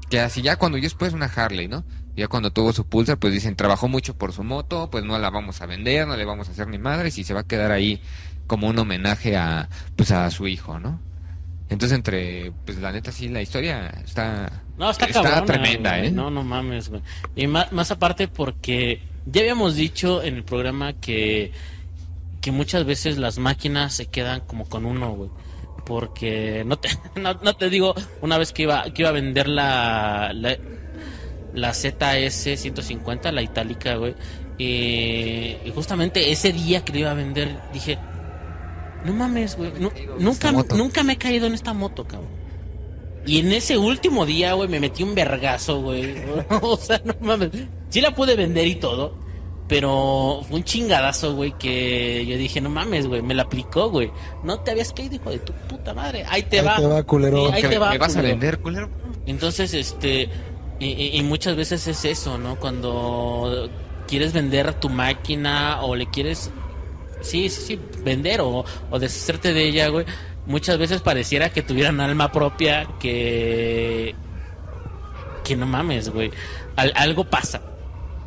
Que así ya cuando yo después una Harley, ¿no? Ya cuando tuvo su Pulsar, pues dicen, trabajó mucho por su moto, pues no la vamos a vender, no le vamos a hacer ni madres y se va a quedar ahí como un homenaje a, pues a su hijo, ¿no? Entonces entre, pues la neta sí, la historia está... No, está, Está cabrona, tremenda, güey. ¿eh? No, no mames, güey. Y más, más aparte porque ya habíamos dicho en el programa que, que muchas veces las máquinas se quedan como con uno, güey. Porque no te, no, no te digo, una vez que iba, que iba a vender la, la, la ZS 150, la itálica, güey. Y, y justamente ese día que le iba a vender, dije, no mames, güey. nu- nunca, nunca me he caído en esta moto, cabrón. Y en ese último día, güey, me metí un vergazo, güey. o sea, no mames. Sí la pude vender y todo. Pero fue un chingadazo, güey, que yo dije, no mames, güey, me la aplicó, güey. No te habías caído, hijo de tu puta madre. Ahí te Ahí va. te va, culero. Sí, ahí ¿Que te va, ¿Me vas a vender, culero? Entonces, este, y, y- y muchas veces es eso, ¿no? Cuando quieres vender tu máquina o le quieres, sí, sí, sí, vender o, o deshacerte de ella, güey. Muchas veces pareciera que tuvieran alma propia, que, que no mames, güey. Al- algo pasa.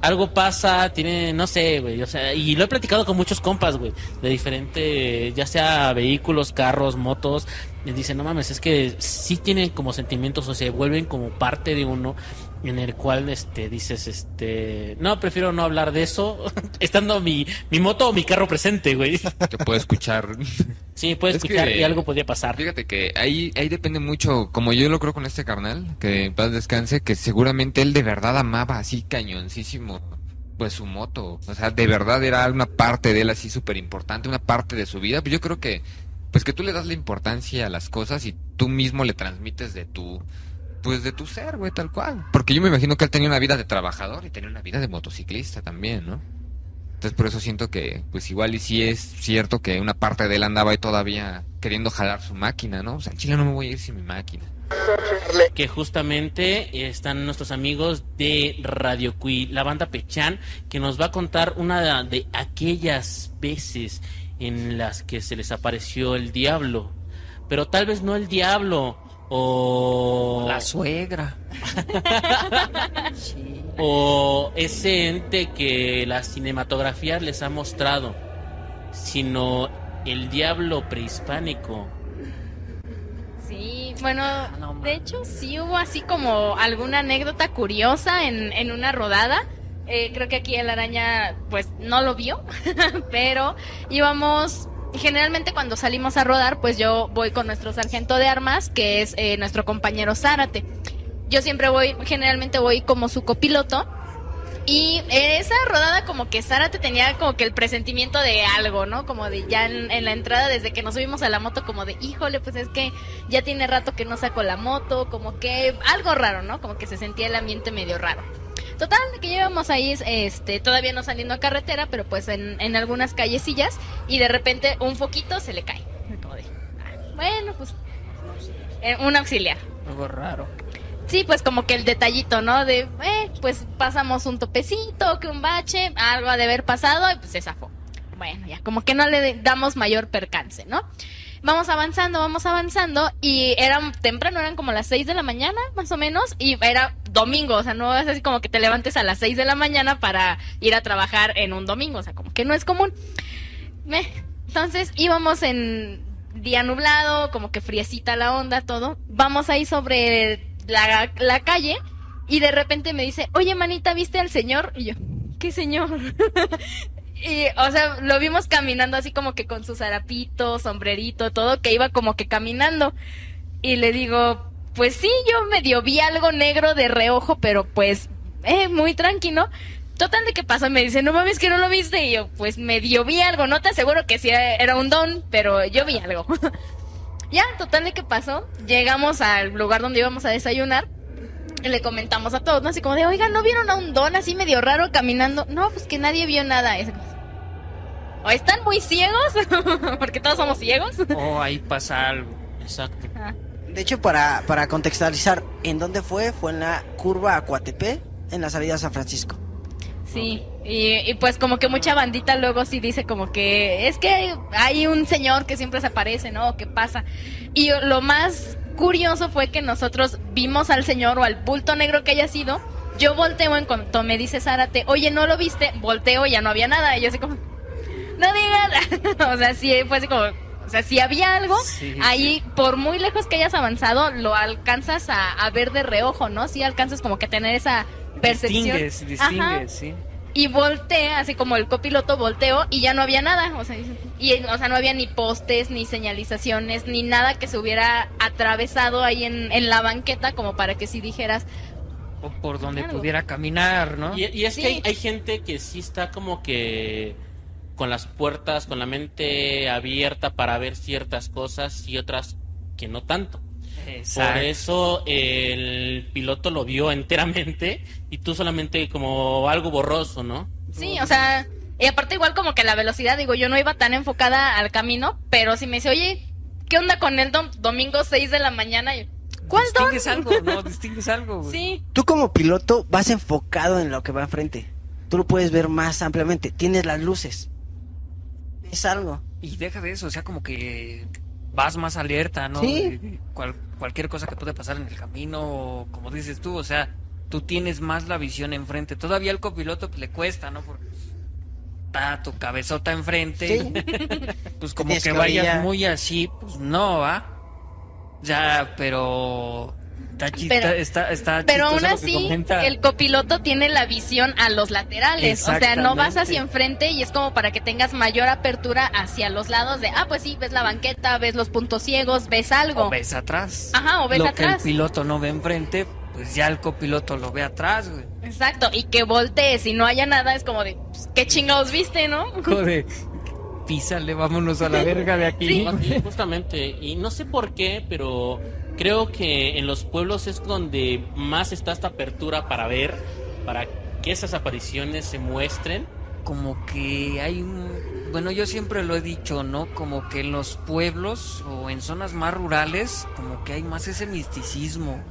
Algo pasa, tiene, no sé, güey, o sea, y lo he platicado con muchos compas, güey, de diferente, ya sea vehículos, carros, motos, y dicen, no mames, es que sí tienen como sentimientos o se vuelven como parte de uno en el cual, este, dices, este, no, prefiero no hablar de eso, estando mi, mi moto o mi carro presente, güey. Te puedo escuchar. Sí, puedes Es escuchar que- y algo podría pasar. Fíjate que ahí, ahí depende mucho, como yo lo creo con este carnal, que en paz descanse, que seguramente él de verdad amaba así cañoncísimo pues su moto. O sea, de verdad era una parte de él así súper importante, una parte de su vida. Pues yo creo que, pues que tú le das la importancia a las cosas y tú mismo le transmites de tu, pues de tu ser, güey, tal cual. Porque yo me imagino que él tenía una vida de trabajador y tenía una vida de motociclista también, ¿no? Entonces por eso siento que, pues igual y sí es cierto que una parte de él andaba ahí todavía queriendo jalar su máquina, ¿no? O sea, en Chile no me voy a ir sin mi máquina. que justamente están nuestros amigos de Radio Cui, la banda Pechan, que nos va a contar una de aquellas veces en las que se les apareció el diablo. Pero tal vez no el diablo o La suegra. o ese ente que la cinematografía les ha mostrado, sino el diablo prehispánico. Sí, bueno, no de hecho sí hubo así como alguna anécdota curiosa en, en una rodada. Eh, creo que aquí el araña, pues no lo vio, pero íbamos. Generalmente cuando salimos a rodar, pues yo voy con nuestro sargento de armas, que es eh, nuestro compañero Zárate. Yo siempre voy, generalmente voy como su copiloto. Y esa rodada como que Zárate tenía como que el presentimiento de algo, ¿no? Como de ya en la entrada, desde que nos subimos a la moto, como de, híjole, pues es que ya tiene rato que no saco la moto, como que algo raro, ¿no? Como que se sentía el ambiente medio raro. Total, que llevamos ahí, este, todavía no saliendo a carretera, pero pues en, en algunas callecillas, y de repente un foquito se le cae. Como de, ah, bueno, pues, eh, un auxiliar. Algo raro. Sí, pues como que el detallito, ¿no? De, eh, pues pasamos un topecito, que un bache, algo ha de haber pasado y pues se zafó. Bueno, ya, como que no le damos mayor percance, ¿no? Vamos avanzando, vamos avanzando y era temprano, eran como las 6 de la mañana, más o menos, y era domingo, o sea, no es así como que te levantes a las 6 de la mañana para ir a trabajar en un domingo, o sea, como que no es común. Entonces íbamos en día nublado, como que friecita la onda, todo. Vamos ahí sobre la, la calle y de repente me dice, oye manita, ¿viste al señor? Y yo, ¿qué señor? y, o sea, lo vimos caminando así como que con su zarapito, sombrerito, todo, que iba como que caminando. Y le digo, pues sí, yo medio vi algo negro de reojo, pero pues, eh, muy tranquilo. Total de qué pasó, me dice, no mames que no lo viste. Y yo, pues medio vi algo, no te aseguro que sí era un don, pero yo vi algo. ya, total de qué pasó. Llegamos al lugar donde íbamos a desayunar. Y le comentamos a todos, ¿no? Así como de, oiga, ¿no vieron a un don así medio raro caminando? No, pues que nadie vio nada. Es- O están muy ciegos, porque todos somos ciegos. Oh, ahí pasa algo. Exacto. De hecho, para, para contextualizar, ¿en dónde fue? Fue en la curva Acuatepé, en la salida a San Francisco. Sí, y, pues como que mucha bandita luego sí dice como que es que hay, un señor que siempre se aparece, ¿no? ¿Qué pasa? Y lo más curioso fue que nosotros vimos al señor o al bulto negro que haya sido. Yo volteo en cuanto me dice Zárate, oye, ¿no lo viste? Volteo y ya no había nada. Y yo así como, no digas. o sea, sí, fue así como, o sea, si había algo, Sí, ahí por muy lejos que hayas avanzado, lo alcanzas a, a ver de reojo, ¿no? Sí alcanzas como que a tener esa percepción. Distingues, Ajá. distingues, sí. Y volteé, así como el copiloto volteó y ya no había nada. O sea, y, o sea, no había ni postes, ni señalizaciones, ni nada que se hubiera atravesado ahí en, en la banqueta como para que si dijeras, O por donde Claro. pudiera caminar, ¿no? Y, y es Sí. que hay, hay gente que sí está como que con las puertas, con la mente abierta para ver ciertas cosas y otras que no tanto. Por Exacto. eso el piloto lo vio enteramente y tú solamente como algo borroso, ¿no? sí, o sea, y aparte igual como que la velocidad, digo, yo no iba tan enfocada al camino, pero si me dice, oye, ¿qué onda con el dom- domingo 6 de la mañana? Y ¿Cuál don? Distingues algo, ¿no? Distingues algo, güey. Sí, Tú como piloto vas enfocado en lo que va enfrente. Tú lo puedes ver más ampliamente. Tienes las luces. Es algo. Y deja de eso, o sea, como que vas más alerta, ¿no? Sí. Cual- cualquier cosa que puede pasar en el camino, como dices tú, o sea, tú tienes más la visión enfrente. Todavía al copiloto pues, le cuesta, ¿no? Porque está tu cabezota enfrente. Sí. Pues como Tienes que vayas muy así, pues no, ¿va? Ya, pero... Está, Pero- está, está Pero aún que así, el copiloto tiene la visión a los laterales. O sea, no vas hacia enfrente y es como para que tengas mayor apertura hacia los lados de, ah, pues sí, ves la banqueta, ves los puntos ciegos, ves algo. O ves atrás. Ajá, o ves lo que atrás. el piloto no ve enfrente, pues ya el copiloto lo ve atrás, güey. Exacto, y que voltees y no haya nada, es como de, pues, ¿qué chingados viste, no? Joder, písale, vámonos a la verga de aquí. Sí, justamente. Y no sé por qué, pero creo que en los pueblos es donde más está esta apertura para ver, para que esas apariciones se muestren. Como que hay un... Bueno, yo siempre lo he dicho, ¿no? Como que en los pueblos o en zonas más rurales, como que hay más ese misticismo.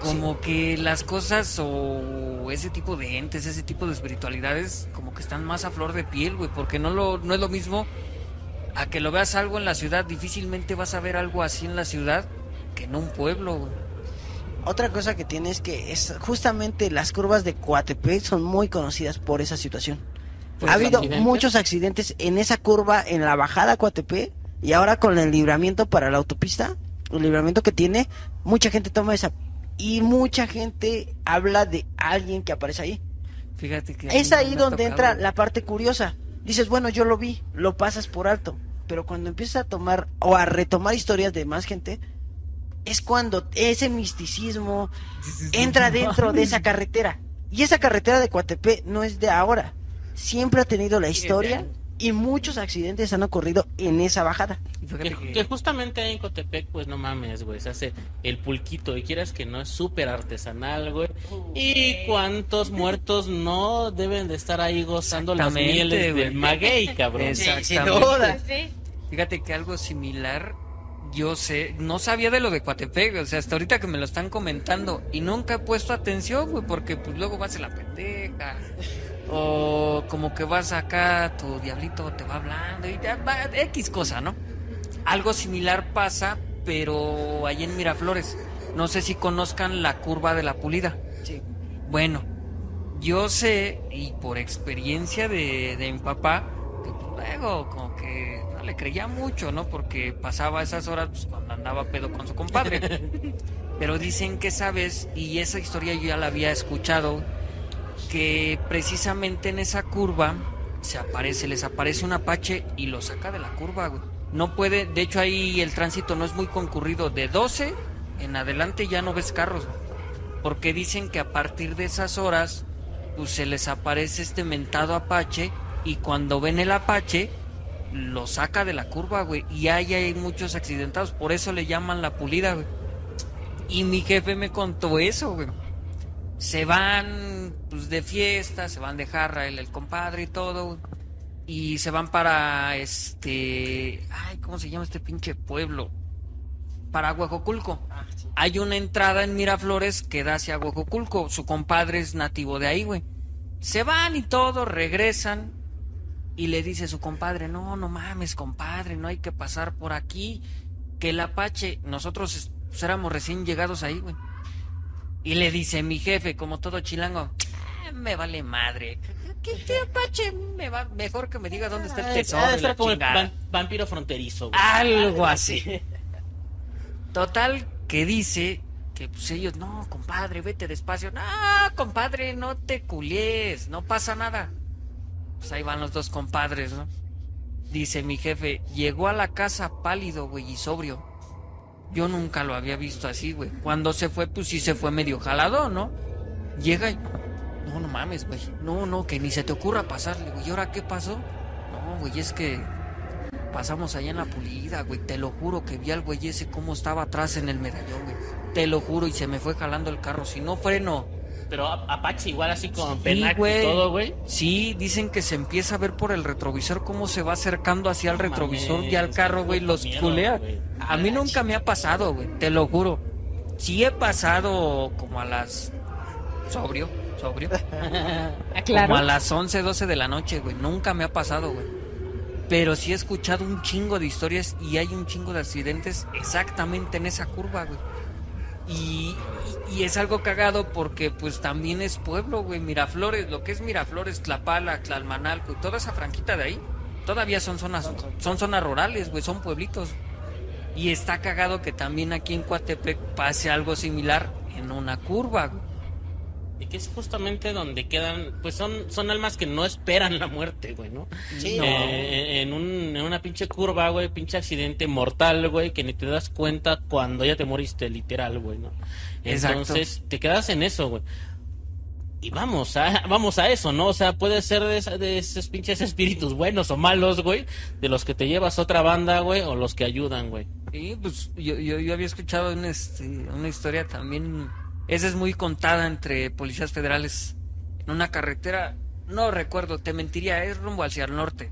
Como que las cosas o ese tipo de entes, ese tipo de espiritualidades, como que están más a flor de piel, güey, porque no, lo, no es lo mismo a que lo veas algo en la ciudad, difícilmente vas a ver algo así en la ciudad que en un pueblo, güey. Otra cosa que tiene es que es justamente las curvas de Coatepec son muy conocidas por esa situación. ¿Por ha habido accidentes? muchos accidentes en esa curva, en la bajada a Coatepec, y ahora con el libramiento para la autopista, el libramiento que tiene, mucha gente toma esa. Y mucha gente habla de alguien que aparece ahí. Fíjate que. Es ahí donde entra la parte curiosa. Dices, bueno, yo lo vi, lo pasas por alto. Pero cuando empiezas a tomar o a retomar historias de más gente, es cuando ese misticismo entra dentro de esa carretera. Y esa carretera de Coatepec no es de ahora. Siempre ha tenido la historia y muchos accidentes han ocurrido en esa bajada. Que, justamente ahí en Cotepec, pues no mames, güey, se hace el pulquito y quieras que no es súper artesanal, güey. ¿Y cuántos muertos no deben de estar ahí gozando las mieles güey. del maguey, cabrón? Exactamente. Fíjate que algo similar, yo sé, no sabía de lo de Coatepec, o sea, hasta ahorita que me lo están comentando, y nunca he puesto atención, güey, porque pues luego vas en la pendeja, o como que vas acá, tu diablito te va hablando, y ya va, X cosa, ¿no? Algo similar pasa, pero ahí en Miraflores, no sé si conozcan la curva de la pulida. Sí. Bueno, yo sé, y por experiencia de, de mi papá, que pues, luego como que le creía mucho, ¿no? Porque pasaba esas horas pues, cuando andaba pedo con su compadre. Pero dicen que sabes, y esa historia yo ya la había escuchado, que precisamente en esa curva se aparece, les aparece un apache y lo saca de la curva, güey. No puede, de hecho ahí el tránsito no es muy concurrido, de 12 en adelante ya no ves carros, güey. porque dicen que a partir de esas horas pues se les aparece este mentado apache y cuando ven el apache lo saca de la curva, güey, y ahí hay muchos accidentados, por eso le llaman la pulida, güey. Y mi jefe me contó eso, güey. Se van pues de fiesta, se van de jarra el, el compadre y todo, güey. Y se van para este, ay, ¿cómo se llama este pinche pueblo? Para Huejoculco. Hay una entrada en Miraflores que da hacia Huejoculco. Su compadre es nativo de ahí, güey. Se van y todo, regresan. Y le dice su compadre, no, no mames, compadre, no hay que pasar por aquí. Que el Apache, nosotros es- pues, éramos recién llegados ahí, güey. Y le dice mi jefe, como todo chilango, "Ah, me vale madre. ¿Qué, qué- Apache? Me va, mejor que me diga dónde está el tesoro. Ah, está como el chingada". van- vampiro fronterizo, güey. Algo así. Total, que dice que pues ellos, no, compadre, vete despacio. No, compadre, no te culies, no pasa nada. Pues ahí van los dos compadres, ¿no? Dice mi jefe, llegó a la casa pálido, güey, y sobrio. Yo nunca lo había visto así, güey. Cuando se fue, pues sí se fue medio jalado, ¿no? Llega y... No, no mames, güey. No, no, que ni se te ocurra pasarle, güey. ¿Y ahora qué pasó? No, güey, es que Pasamos allá en la pulida, güey. Te lo juro que vi al güey ese cómo estaba atrás en el medallón, güey. Te lo juro y se me fue jalando el carro. Si no freno. Pero a- Apache igual así con Sí, penac güey. y todo, güey. Sí, dicen que se empieza a ver por el retrovisor cómo se va acercando hacia el No retrovisor mames, y al carro, güey, los miedo, culea. A mí nunca me ha pasado, güey. Te lo juro. Sí he pasado como a las... Sobrio, sobrio. Aclaro. Como a las 11, 12 de la noche, güey. Nunca me ha pasado, güey. Pero sí he escuchado un chingo de historias y hay un chingo de accidentes exactamente en esa curva, güey. Y, y- es algo cagado porque pues también es pueblo, güey. Miraflores, lo que es Miraflores, Tlapala, Tlalmanalco y toda esa franquita de ahí, todavía son zonas, son zonas rurales, güey, son pueblitos. Y está cagado que también aquí en Coatepec pase algo similar en una curva, güey. Y que es justamente donde quedan, pues son, son almas que no esperan la muerte, güey, ¿no? Sí, Eh, no. en, un, en una pinche curva, güey, pinche accidente mortal, güey, que ni te das cuenta cuando ya te moriste, literal, güey, ¿no? Exacto. Entonces, te quedas en eso, güey. Y vamos a, vamos a eso, ¿no? O sea, puede ser de, esa- de esos pinches espíritus buenos o malos, güey, de los que te llevas otra banda, güey, o los que ayudan, güey. Sí, pues yo, yo, yo había escuchado una, este, una historia también, esa es muy contada entre policías federales en una carretera, no recuerdo, te mentiría, es rumbo hacia el norte.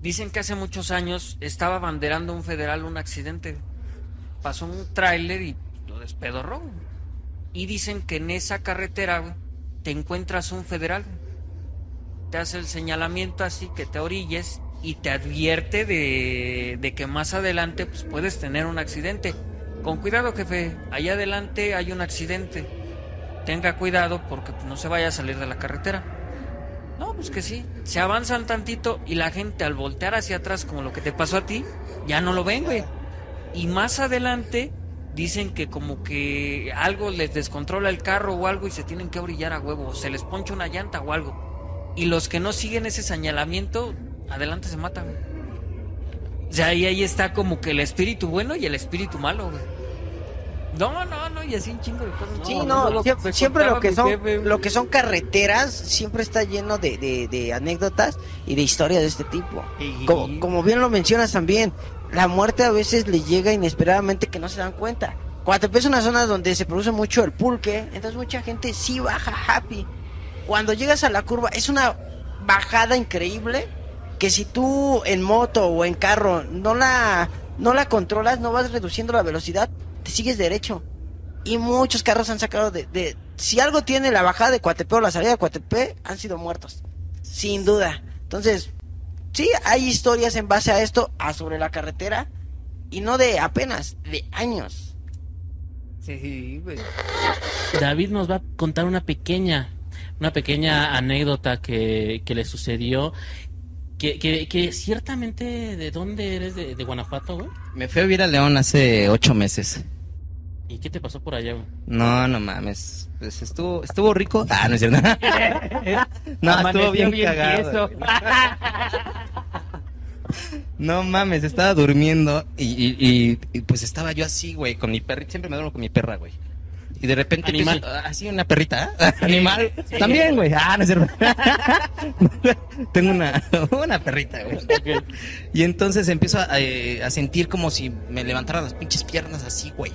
Dicen que hace muchos años estaba banderando un federal un accidente. Pasó un tráiler y lo despedorró. Y dicen que en esa carretera te encuentras un federal. Te hace el señalamiento así que te orilles y te advierte de, de que más adelante pues, puedes tener un accidente. Con cuidado, jefe. Allá adelante hay un accidente. Tenga cuidado porque no se vaya a salir de la carretera. No, pues que sí. Se avanzan tantito y la gente al voltear hacia atrás, como lo que te pasó a ti, ya no lo ven, güey. Y más adelante dicen que como que algo les descontrola el carro o algo y se tienen que brillar a huevo, o se les poncha una llanta o algo. Y los que no siguen ese señalamiento, adelante se matan. güey. O sea, ahí, ahí está como que el espíritu bueno y el espíritu malo, güey. No, no, no, y así un chingo de cosas. Sí, No, no, siempre, siempre lo que son jefe, lo que son carreteras siempre está lleno de, de- de anécdotas y de historias de este tipo. Y- Como, como bien lo mencionas también, la muerte a veces le llega inesperadamente que no se dan cuenta. Coatepec es una zona donde se produce mucho el pulque, entonces mucha gente sí baja happy. Cuando llegas a la curva es una bajada increíble que si tú en moto o en carro no la no la controlas, no vas reduciendo la velocidad, te sigues derecho. Y muchos carros han sacado de, de- si algo tiene la bajada de Coatepec o la salida de Coatepec, han sido muertos. Sin duda. Entonces, sí, hay historias en base a esto, a sobre la carretera, y no de apenas, de años. Sí, güey. David nos va a contar una pequeña, una pequeña anécdota que, que le sucedió. Que, que, que ciertamente, ¿de dónde eres? ¿De, de Guanajuato, güey? Me fui a vivir a León hace ocho meses. ¿Y qué te pasó por allá, güey? No, no mames. Pues estuvo, estuvo rico. Ah, no es cierto. no, estuvo bien, bien cagado. No mames, estaba durmiendo y, y- y- y, pues estaba yo así, güey, con mi perrita. Siempre me duermo con mi perra, güey. Y de repente Animal. empiezo- así una perrita, ¿eh? Animal. También, güey. Ah, no es cierto. Tengo una, una perrita, güey. Y entonces empiezo a, eh, a sentir como si me levantaran las pinches piernas así, güey.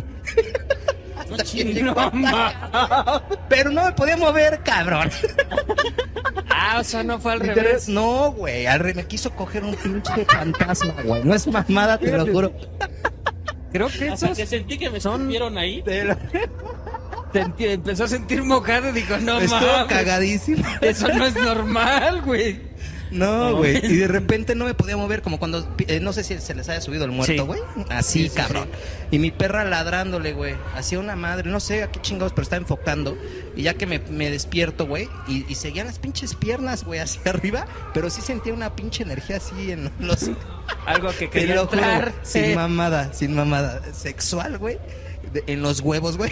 Pero no me podía mover, cabrón. Ah, o sea, no fue al revés. re- No, güey, al re- me quiso coger un pinche fantasma, güey. No es mamada, te lo juro. Creo que Hasta esos que sentí que me son- ahí. Te lo- sentí- empezó a sentir mojado y dijo, no Estuvo mames. cagadísimo. Eso no es normal, güey. No, güey. Y de repente no me podía mover, como cuando. eh, no sé si se les haya subido el muerto, güey. Así, Sí, sí, cabrón. Y mi perra ladrándole, güey. Hacía una madre, no sé a qué chingados, pero estaba enfocando. Y ya que me, me despierto, güey. Y, y seguían las pinches piernas, güey, hacia arriba. Pero sí sentía una pinche energía así en los. Algo que quería entrar. Sin mamada, sin mamada. Sexual, güey. De- En los huevos, güey.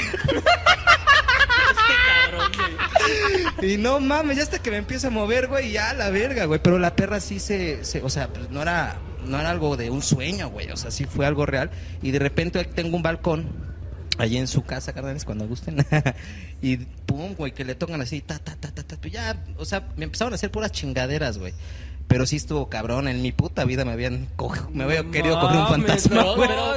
Y no mames, ya hasta que me empiezo a mover, güey, ya la verga, güey. Pero la perra sí se, se- o sea, pues no era, no era algo de un sueño, güey. O sea, sí fue algo real. Y de repente tengo un balcón allí en su casa, carnales, cuando gusten. y pum, güey, que le tocan así, ta, ta, ta, ta, ta. Pues ya, o sea, me empezaron a hacer puras chingaderas, güey. Pero sí estuvo cabrón, en mi puta vida me habían cogido, me había No querido coger un fantasma,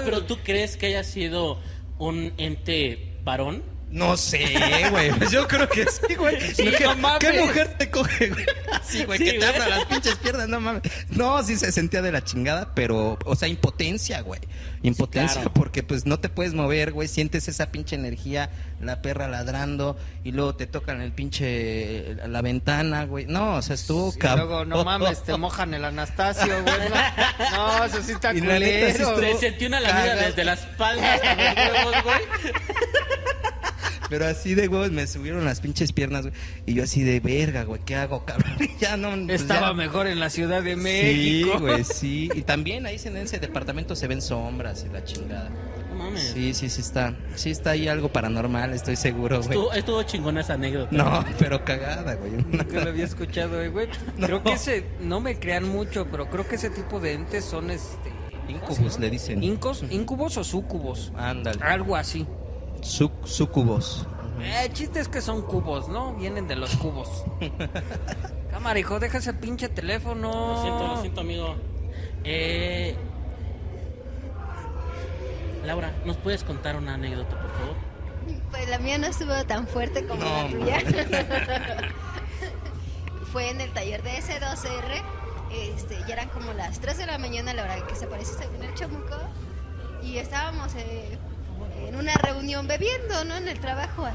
pero tú crees que haya sido un ente varón? No sé, güey. Pues yo creo que sí, güey. Sí, ¿Qué, no mames. qué mujer te coge, güey? Así, güey, Sí, que te abra las pinches piernas, no mames. No, sí se sentía de la chingada, pero, o sea, impotencia, güey. Impotencia, claro. porque pues no te puedes mover, güey. Sientes esa pinche energía, la perra ladrando, y luego te tocan el pinche, la ventana, güey. No, o sea, estuvo Y cabrón. luego, no mames, te mojan el Anastasio, güey. No, no, eso sí está Y la neta, sí culero. estuvo- Se sentí una lamida desde la espalda hasta los huevos, güey. Pero así de huevos me subieron las pinches piernas, güey. Y yo así de verga, güey, ¿qué hago, cabrón? Ya no. pues, Estaba ya- mejor en la Ciudad de Sí, México. güey, sí. Y también ahí en ese departamento se ven sombras y la chingada. No mames. Sí, sí, sí está. Sí está ahí algo paranormal, estoy seguro, güey. Estuvo, estuvo chingona esa anécdota. No, pero cagada, güey. Nunca lo había escuchado, eh, güey. No. Creo que ese, no me crean mucho, pero creo que ese tipo de entes son este. Incubus le dicen. ¿Incos? ¿Incubos o sucubos? Ándale. Algo así. Suc- sucubos. Eh, el chiste es que son cubos, ¿no? Vienen de los cubos. Cámara, hijo, deja ese pinche teléfono. Lo siento, lo siento, amigo. Eh... Laura, ¿nos puedes contar una anécdota, por favor? Pues la mía no estuvo tan fuerte como No, la tuya. Fue en el taller de S2R. Este, ya eran como las 3 de la mañana a la hora que se apareció según el chamuco. Y estábamos eh, en una reunión bebiendo, ¿no? En el trabajo.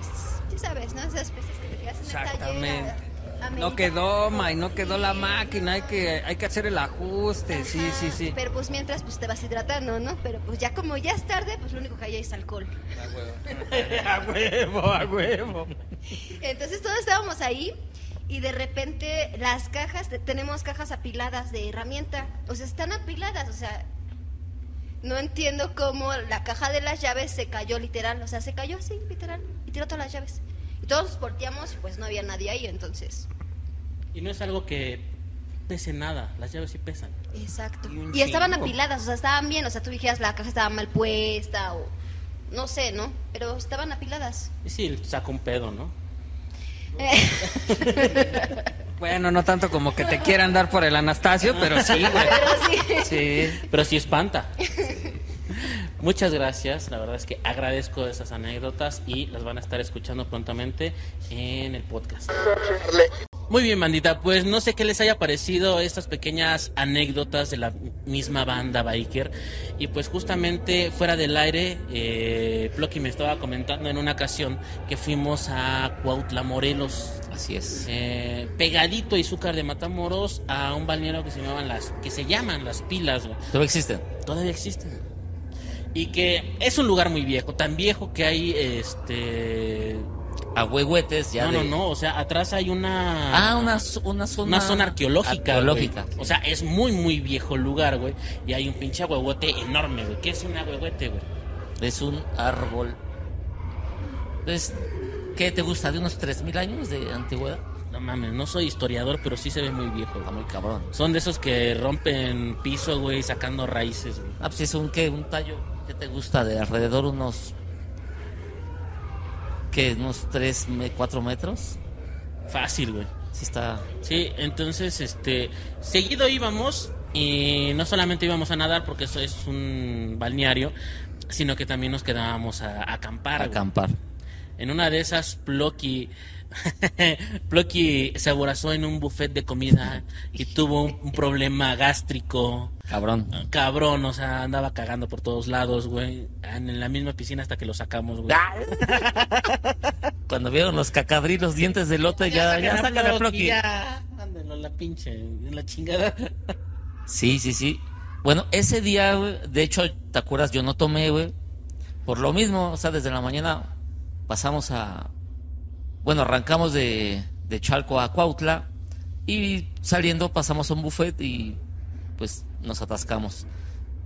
Ya sabes, ¿no? Esas veces que te quedas en el taller. Exactamente. a- a No quedó, May, no quedó la máquina, hay que, hay que hacer el ajuste, sí, Ajá, sí, sí. Pero pues mientras pues te vas hidratando, ¿no? Pero pues ya como ya es tarde, pues lo único que hay es alcohol. a huevo, a huevo. Entonces todos estábamos ahí y de repente las cajas, te- tenemos cajas apiladas de herramienta, o sea, están apiladas, o sea, no entiendo cómo la caja de las llaves se cayó literal, o sea, se cayó así, literal, y tiró todas las llaves. Y todos volteamos y pues no había nadie ahí, entonces. Y no es algo que pese nada, las llaves sí pesan. Exacto. Y estaban apiladas, o sea, estaban bien, o sea, tú dijeras la caja estaba mal puesta o no sé, ¿no? Pero estaban apiladas. Y sí, saca un pedo, ¿no? Bueno, no tanto como que te quieran dar por el Anastasio, pero sí, güey. Pero sí. Sí. Pero sí espanta. Muchas gracias, la verdad es que agradezco esas anécdotas y las van a estar escuchando prontamente en el podcast. Muy bien, bandita, pues no sé qué les haya parecido estas pequeñas anécdotas de la misma banda Biker. Y pues justamente fuera del aire, eh, Plocky me estaba comentando en una ocasión que fuimos a Cuautla, Morelos. Así es. eh, pegadito a Izúcar de Matamoros a un balneario que se llamaban las que se llaman las pilas güey. Todavía existen. todavía existen y que es un lugar muy viejo tan viejo que hay este A huehuetes ya no de- no no o sea atrás hay una Ah, una, una zona... una zona arqueológica Arqueológica. güey. o sea es muy muy viejo el lugar güey y hay un pinche huehuete enorme güey qué es un huehuete güey Es un árbol. Es, ¿Qué te gusta? ¿De unos 3.000 años de antigüedad? no mames no soy historiador pero sí se ve muy viejo Está muy cabrón. son de esos que rompen piso güey sacando raíces güey Ah, pues es un, ¿qué? Un tallo. ¿Qué te gusta? De alrededor unos... ¿Qué? ¿Unos 3, 4 metros? fácil güey Sí está... Sí, entonces, este, seguido íbamos y no solamente íbamos a nadar porque eso es un balneario, sino que también nos quedábamos a, a acampar. a acampar. En una de esas, Plocky, Plocky se aborazó en un buffet de comida y tuvo un, un problema gástrico. Cabrón. Cabrón, o sea, andaba cagando por todos lados, güey. En la misma piscina hasta que lo sacamos, güey. Cuando vieron los cacadrilos dientes de lote, ya, ya sacan a Plocky. Ya, ándalo, la pinche, en la chingada. Sí, sí, sí. Bueno, ese día, güey, de hecho, ¿te acuerdas? Yo no tomé, güey. Por lo mismo, o sea, desde la mañana pasamos a... Bueno, arrancamos de, de Chalco a Cuautla y saliendo pasamos a un buffet y pues nos atascamos.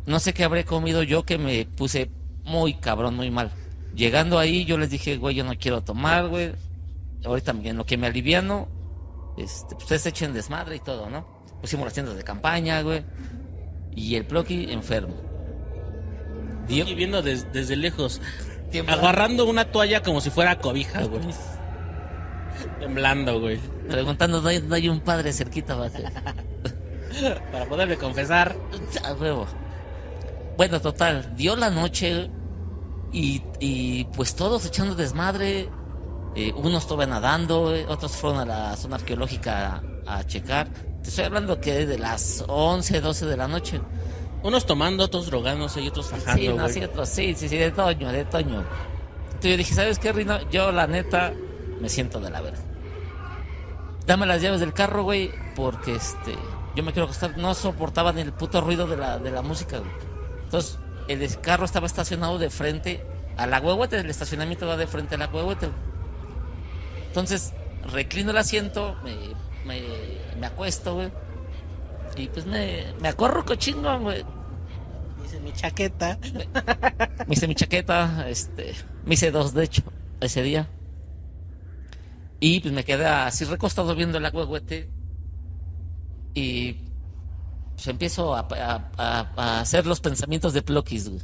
No sé qué habré comido yo que me puse muy cabrón, muy mal. Llegando ahí yo les dije, güey, yo no quiero tomar, güey. Ahorita en lo que me aliviano, este, pues ustedes echen desmadre y todo, ¿no? Pusimos las tiendas de campaña, güey. Y el Plocky enfermo. Dio- viendo des- desde lejos, agarrando una toalla como si fuera cobija, güey. Temblando, güey. Preguntando, ¿no hay, no hay un padre cerquita? va? Para poderme confesar. A huevo. Bueno, total, dio la noche y, y pues todos echando desmadre. Eh, unos estaban nadando, eh, otros fueron a la zona arqueológica a, a checar. Te estoy hablando que de las 11, 12 de la noche. Unos tomando, otros drogándose y otros fajando, Sí, no, sí, otros, sí, sí, sí, de Toño, de Toño. Entonces yo dije, ¿sabes qué, Rino? Yo, la neta, me siento de la verga. Dame las llaves del carro, güey, porque este, yo me quiero acostar. No soportaba ni el puto ruido de la, de la música, güey. Entonces, el carro estaba estacionado de frente a la huehuete, el estacionamiento va de frente a la huehuete. Entonces, reclino el asiento, me, me, me acuesto, güey. Y pues me, me acorro cochingón, güey. Dice mi chaqueta. Me hice mi chaqueta, este, me hice dos de hecho, ese día. Y pues me quedé así recostado viendo el agüehuete. Y pues empiezo a, a- a- a hacer los pensamientos de güey.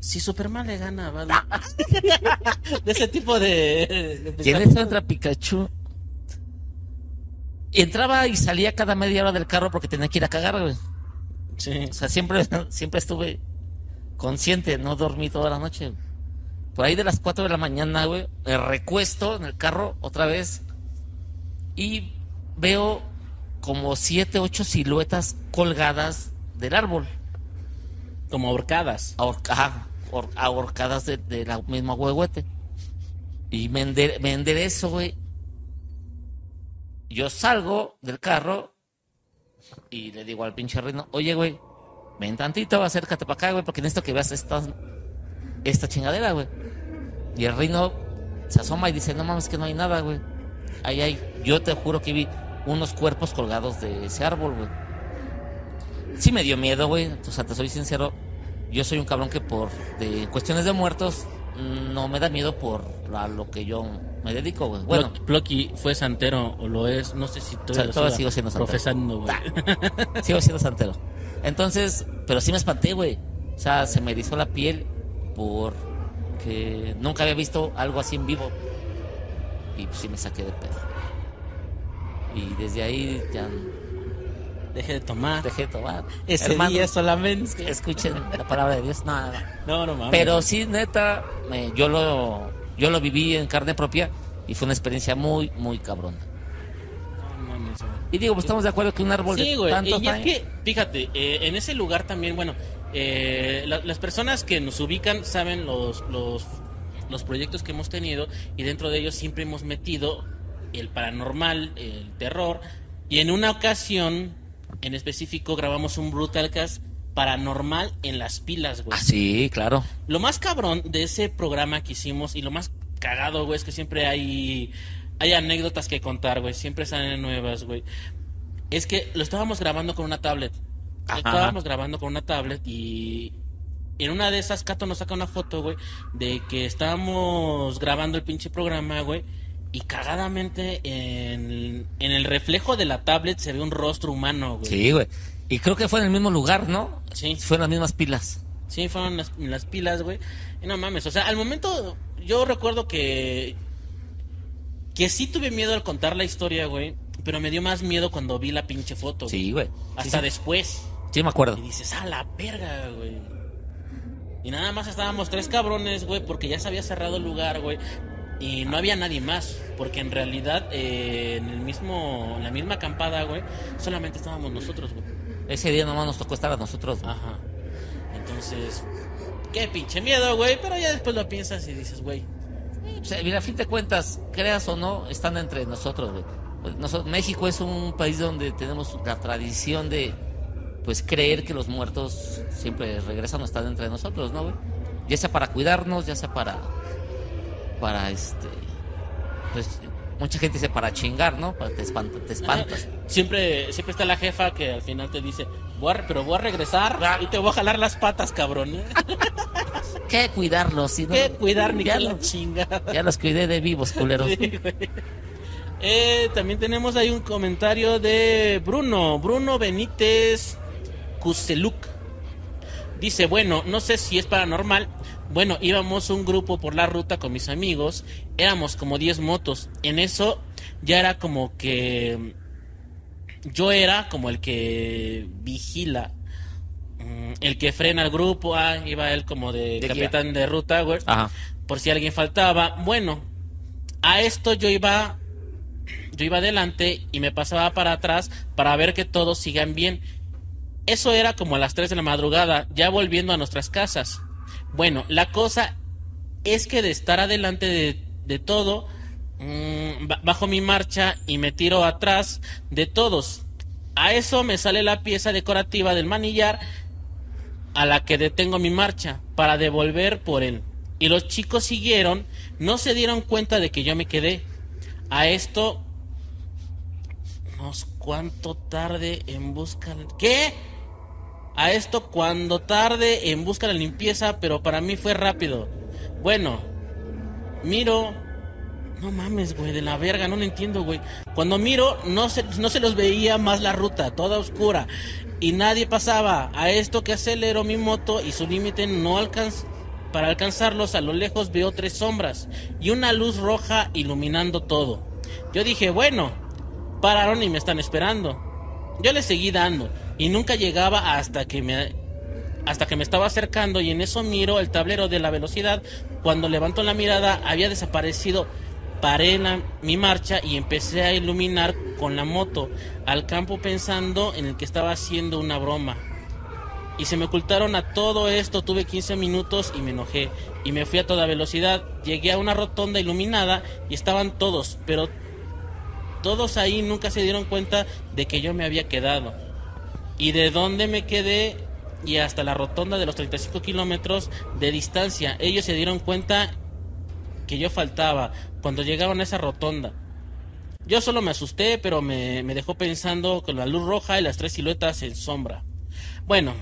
Si Superman le gana, ¿vale? de ese tipo de... de Y en eso entra Pikachu. Y entraba y salía cada media hora del carro porque tenía que ir a cagar, güey. Sí. O sea, siempre, siempre estuve consciente, no dormí toda la noche. güey. Por ahí de las 4 de la mañana, güey, me recuesto en el carro otra vez y veo como 7, 8 siluetas colgadas del árbol. Como ahorcadas. Ahorca- ajá, ahorcadas de, de la misma huehuete. Y me, ende- me enderezo, güey. Yo salgo del carro y le digo al pinche Rino, oye, güey, ven tantito, acércate para acá, güey, porque necesito que veas esta, esta chingadera, güey. Y el Rino se asoma y dice, no mames, que no hay nada, güey. Ahí hay, yo te juro que vi unos cuerpos colgados de ese árbol, güey. sí me dio miedo, güey. O sea, te soy sincero. Yo soy un cabrón que por de cuestiones de muertos no me da miedo por a lo que yo me dedico, güey. Bueno, Plocky fue santero o lo es, no sé si todavía, lo todavía siga sigo siendo santero. profesando, güey. sigo siendo santero. Entonces, pero sí me espanté, güey. O sea, se me erizó la piel porque nunca había visto algo así en vivo. Y pues sí me saqué de pedo. Y desde ahí ya Dejé de tomar. dejé de tomar. Ese día solamente. Escuchen la palabra de Dios, nada. No, no mames. Pero sí, neta, me- yo lo yo lo viví en carne propia y fue una experiencia muy, muy cabrona. No mames, güey. Y digo, pues estamos de acuerdo que un árbol Sí, de güey. tantos Y es años- que, fíjate, eh, en ese lugar también, bueno, eh, la- las personas que nos ubican saben los, los, los proyectos que hemos tenido y dentro de ellos siempre hemos metido el paranormal, el terror. Y en una ocasión, en específico, grabamos un Brutalcast paranormal en las pilas, güey. Ah, sí, claro. Lo más cabrón de ese programa que hicimos y lo más cagado, güey, es que siempre hay, hay anécdotas que contar, güey. Siempre salen nuevas, güey. Es que lo estábamos grabando con una tablet. Ajá. Estábamos grabando con una tablet y en una de esas Cato nos saca una foto, güey, de que estábamos grabando el pinche programa, güey. Y cagadamente en, en el reflejo de la tablet se ve un rostro humano, güey. Sí, güey. Y creo que fue en el mismo lugar, ¿no? Sí. Fueron las mismas pilas. Sí, fueron las, las pilas, güey. Y no mames, o sea, al momento yo recuerdo que que sí tuve miedo al contar la historia, güey, pero me dio más miedo cuando vi la pinche foto. Sí, güey. Sí, Hasta sí. después. Sí, me acuerdo. Y dices, "A la verga, güey." Y nada más estábamos tres cabrones, güey, porque ya se había cerrado el lugar, güey. Y no había nadie más, porque en realidad eh, en el mismo en la misma acampada, güey, solamente estábamos nosotros, güey. Ese día nomás nos tocó estar a nosotros. güey. Ajá. Entonces, qué pinche miedo, güey. Pero ya después lo piensas y dices, güey. O sea, mira, a fin de cuentas, creas o no, están entre nosotros, güey. Pues noso- México es un país donde tenemos la tradición de, pues, creer que los muertos siempre regresan o están entre nosotros, ¿no, güey? Ya sea para cuidarnos, ya sea para, para, este, pues, mucha gente dice para chingar, ¿no? Para te, espanta- te espantas. Siempre, siempre está la jefa que al final te dice, voy a- pero voy a regresar y te voy a jalar las patas, cabrón. ¿eh? ¿Qué cuidarlos? Si no- ¿Qué cuidar ni ya los-? Ya los cuidé de vivos, culeros. Sí. Eh, también tenemos ahí un comentario de Bruno, Bruno Benítez Kuseluk. Dice, bueno, no sé si es paranormal. Bueno, íbamos un grupo por la ruta con mis amigos. Éramos como 10 motos. En eso ya era como que... Yo era como el que vigila. mm, El que frena al grupo. Ah, iba él como de, De guía. capitán de ruta, güey. Ajá. Por si alguien faltaba. Bueno, a esto yo iba yo iba adelante y me pasaba para atrás para ver que todos sigan bien. Eso era como a las 3 de la madrugada, ya volviendo a nuestras casas. Bueno, la cosa es que de estar adelante de, todo, mm, ba- bajo mi marcha y me tiro atrás de todos. A eso me sale la pieza decorativa del manillar a la que detengo mi marcha para devolver por él. Y los chicos siguieron, no se dieron cuenta de que yo me quedé. A esto, unos cuanto tarde en busca... ¿Qué? A esto cuando tarde en busca de la limpieza, pero para mí fue rápido. Bueno, miro... No mames, güey, de la verga, no lo entiendo, güey. Cuando miro, no se, no se los veía más la ruta, toda oscura. Y nadie pasaba. A esto que aceleró mi moto y su límite no alcanzó. Para alcanzarlos a lo lejos veo tres sombras y una luz roja iluminando todo. Yo dije, bueno, pararon y me están esperando. Yo le seguí dando y nunca llegaba hasta que me hasta que me estaba acercando y en eso miro el tablero de la velocidad. Cuando levanto la mirada había desaparecido. Paré la- mi marcha y empecé a iluminar con la moto al campo pensando en el que estaba haciendo una broma. Y se me ocultaron a todo esto, tuve 15 minutos y me enojé. Y me fui a toda velocidad, llegué a una rotonda iluminada y estaban todos, pero todos ahí nunca se dieron cuenta de que yo me había quedado. Y de dónde me quedé y hasta la rotonda de los 35 kilómetros de distancia. Ellos se dieron cuenta que yo faltaba cuando llegaron a esa rotonda. Yo solo me asusté, pero me, me dejó pensando con la luz roja y las tres siluetas en sombra. Bueno,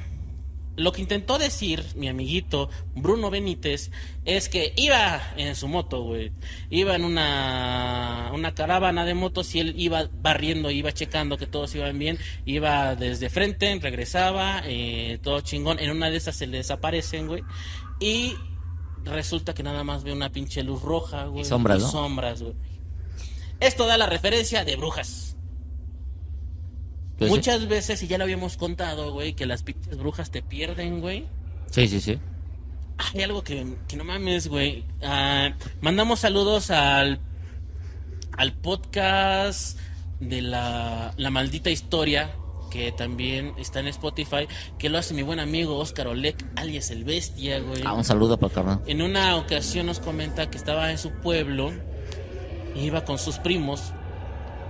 lo que intentó decir mi amiguito Bruno Benítez es que iba en su moto, güey. Iba en una, una caravana de motos y él iba barriendo, iba checando que todos iban bien. Iba desde frente, regresaba, eh, todo chingón. En una de esas se le desaparecen, güey. Y resulta que nada más ve una pinche luz roja, güey. Y sombras, ¿no? sombras, güey. Esto da la referencia de brujas. Muchas veces, y ya lo habíamos contado, güey, que las pinches brujas te pierden, güey. Sí, sí, sí. Hay algo que, que no mames, güey. Ah, mandamos saludos al, al podcast de la, la maldita historia, que también está en Spotify, que lo hace mi buen amigo Oscar Olek, alias el bestia, güey. Ah, un saludo para carnal. En una ocasión nos comenta que estaba en su pueblo, iba con sus primos,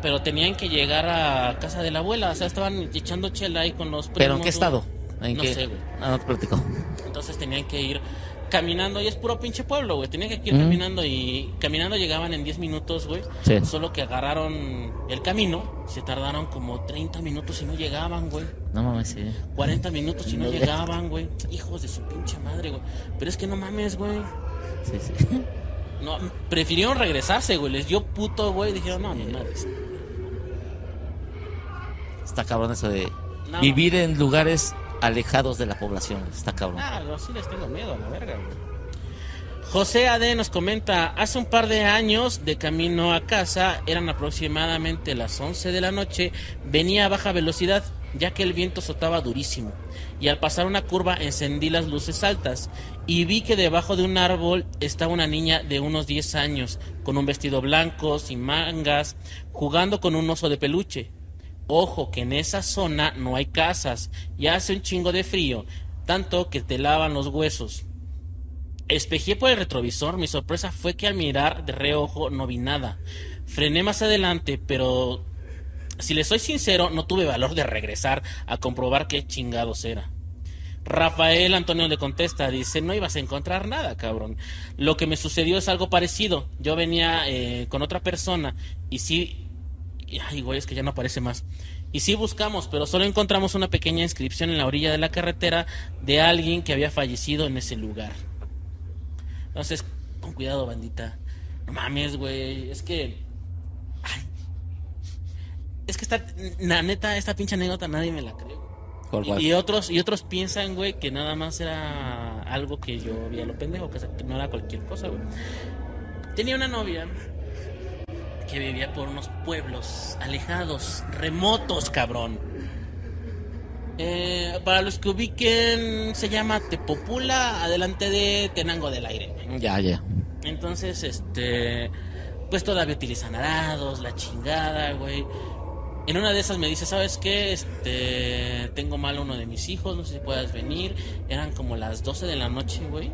pero tenían que llegar a casa de la abuela, o sea, estaban echando chela ahí con los primos. ¿Pero en qué estado? ¿En no qué? sé, güey. Ah, no te platico. Entonces tenían que ir caminando y es puro pinche pueblo, güey. Tenían que ir Mm. caminando y caminando llegaban en 10 minutos, güey. Sí. Solo que agarraron el camino, se tardaron como 30 minutos y no llegaban, güey. No mames, sí. 40 minutos y no No. llegaban, güey. Hijos de su pinche madre, güey. Pero es que no mames, güey. Sí, sí. No, prefirieron regresarse, güey. Les dio puto, güey. Dijeron, no, ni madre. Está cabrón eso de No. vivir en lugares alejados de la población. Está cabrón. Ah, no, sí les tengo miedo a la verga, güey. José AD nos comenta, hace un par de años de camino a casa, eran aproximadamente las 11 de la noche, venía a baja velocidad, ya que el viento azotaba durísimo. Y al pasar una curva encendí las luces altas y vi que debajo de un árbol estaba una niña de unos 10 años, con un vestido blanco, sin mangas, jugando con un oso de peluche. Ojo que en esa zona no hay casas y hace un chingo de frío, tanto que te lavan los huesos. Espejé por el retrovisor, mi sorpresa fue que al mirar de reojo no vi nada. Frené más adelante, pero si le soy sincero, no tuve valor de regresar a comprobar qué chingados era. Rafael Antonio le contesta, dice, no ibas a encontrar nada, cabrón. Lo que me sucedió es algo parecido. Yo venía eh, con otra persona y sí... y- Ay, güey, es que ya no aparece más. Y sí buscamos, pero solo encontramos una pequeña inscripción en la orilla de la carretera de alguien que había fallecido en ese lugar. Entonces, con cuidado, bandita. No mames, güey. Es que. Ay. Es que esta. La neta, esta pinche anécdota nadie me la cree. Y, y otros, y otros piensan, güey, que nada más era algo que yo vi a lo pendejo, que no era cualquier cosa, güey. Tenía una novia que vivía por unos pueblos alejados, remotos, cabrón. Eh, para los que ubiquen, se llama Tepopula, adelante de Tenango del Aire. Ya, ya. Entonces, este, pues todavía utilizan arados, la chingada, güey. En una de esas me dice, ¿sabes qué? Este, tengo mal a uno de mis hijos, no sé si puedas venir. Eran como las 12 de la noche, güey.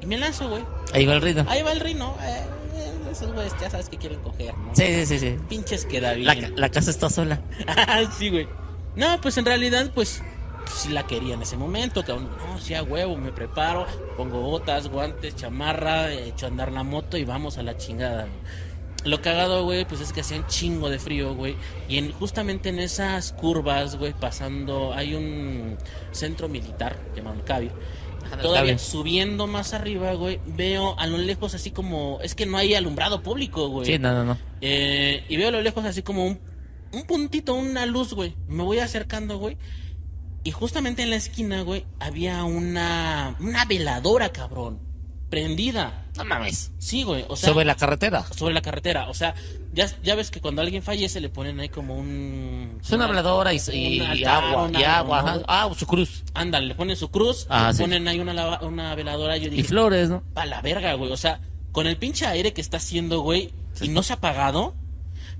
Y me lanzo, güey. Ahí va el ritmo. Ahí va el rino. Eh, esos güeyes ya sabes que quieren coger, ¿no? Sí, sí, sí, sí. Pinches queda bien. La, la casa está sola. Ah, sí, güey. No, pues en realidad, pues sí la quería en ese momento, cabrón. No, sí, a huevo, me preparo, pongo botas, guantes, chamarra, echo a andar la moto y vamos a la chingada. güey. Lo cagado, güey, pues es que hacía un chingo de frío, güey. Y en, justamente en esas curvas, güey, pasando, hay un centro militar llamado Cabi. Ajá, Todavía subiendo más arriba, güey, veo a lo lejos así como... Es que no hay alumbrado público, güey. Sí, no, no, no. Eh, y veo a lo lejos así como un, un puntito, una luz, güey. Me voy acercando, güey. Y justamente en la esquina, güey, había una, una veladora, cabrón. Prendida. No mames. Sí, güey. O sea, Sobre la carretera. sobre la carretera. O sea, ya, ya ves que cuando alguien fallece le ponen ahí como un... Es una habladora y, y- y agua. una- y agua. Ah, su cruz. Ándale, le ponen su cruz, Ah, le sí. ponen ahí una, una veladora. Yo Y dije, flores, ¿no? pa' la verga, güey. O sea, con el pinche aire que está haciendo, güey, y no se ha apagado,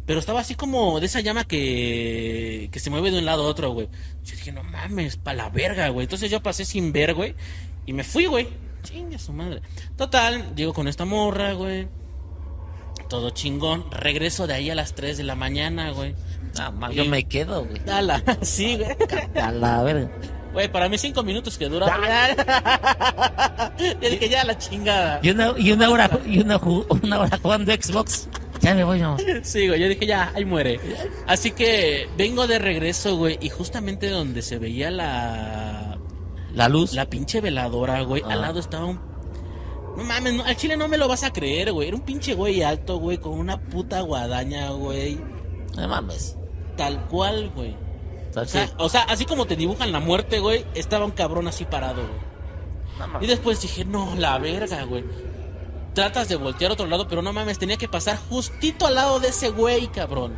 pero estaba así como de esa llama que, que se mueve de un lado a otro, güey. Yo dije, no mames, pa' la verga, güey. Entonces yo pasé sin ver, güey, y me fui, güey. Chinga su madre. Total, llego con esta morra, güey. Todo chingón. Regreso de ahí a las 3 de la mañana, güey. Ah, ma, yo me quedo, güey. Ala, sí, güey. A la verga. Güey, para mí cinco minutos que dura. Yo dije, ya la chingada. Y una, y una hora, y una, una hora jugando Xbox. Ya me voy, no. Sí, güey, yo dije, ya, ahí muere. Así que vengo de regreso, güey, y justamente donde se veía la... La luz. La pinche veladora, güey, Ah. al lado estaba un... No mames, no, al chile no me lo vas a creer, güey. Era un pinche güey alto, güey, con una puta guadaña, güey. No mames. Tal cual, güey. Tal O sea, o sea, así como te dibujan la muerte, güey, estaba un cabrón así parado, güey. no. Y después dije, no, la verga, güey. Tratas de voltear a otro lado, pero no mames, tenía que pasar justito al lado de ese güey, cabrón.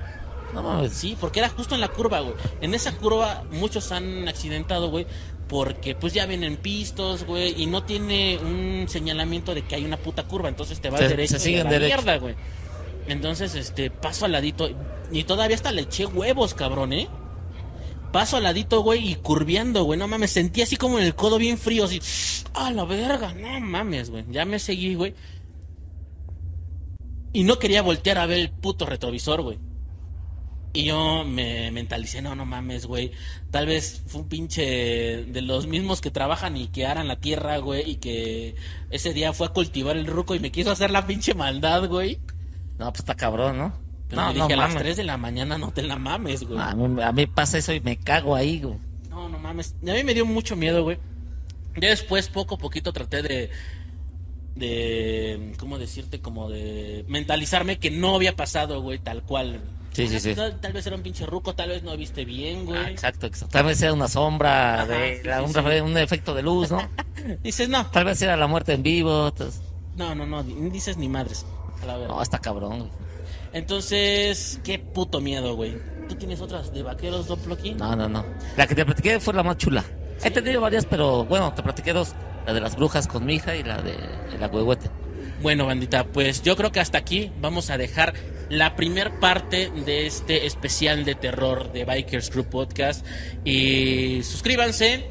No mames. Sí, porque era justo en la curva, güey. En esa curva muchos han accidentado, güey, porque pues ya vienen pistos, güey, y no tiene un señalamiento de que hay una puta curva, entonces te vas Se- derecho se siguen y a la derecho. mierda, güey. Entonces, este, paso al ladito y todavía hasta le eché huevos, cabrón, ¿eh? Paso al ladito, güey, y curviando, güey. No mames, sentí así como en el codo bien frío, así. ¡Ah, la verga! No mames, güey. Ya me seguí, güey. Y no quería voltear a ver el puto retrovisor, güey. Y yo me mentalicé, no, no mames, güey. Tal vez fue un pinche de los mismos que trabajan y que aran la tierra, güey. Y que ese día fue a cultivar el ruco y me quiso hacer la pinche maldad, güey. No, pues está cabrón, ¿no? Pero no, le dije, no a las mames. 3 de la mañana no te la mames, güey. A mí, a mí pasa eso y me cago ahí, güey. No, no mames. A mí me dio mucho miedo, güey. Ya después, poco a poquito, traté de. De. ¿Cómo decirte? Como de. Mentalizarme que no había pasado, güey, tal cual. Sí, sí, sí. Tal, tal vez era un pinche ruco, tal vez no viste bien, güey. Ah, exacto, exacto. Tal vez era una sombra, Ajá, de, la- un, efecto de luz, ¿no? Dices, no. Tal vez era la muerte en vivo. entonces- No, no, no. Ni dices ni madres. A la. No, está cabrón, güey. Entonces, qué puto miedo, güey. ¿Tú tienes otras de vaqueros, Don Ploqui? No, no, no. La que te platiqué fue la más chula. He tenido varias, pero bueno, te platiqué dos. La de las brujas con mi hija y la de el agüehuete. Bueno, bandita, pues yo creo que hasta aquí vamos a dejar la primer parte de este especial de terror de Bikers Group Podcast. Y suscríbanse,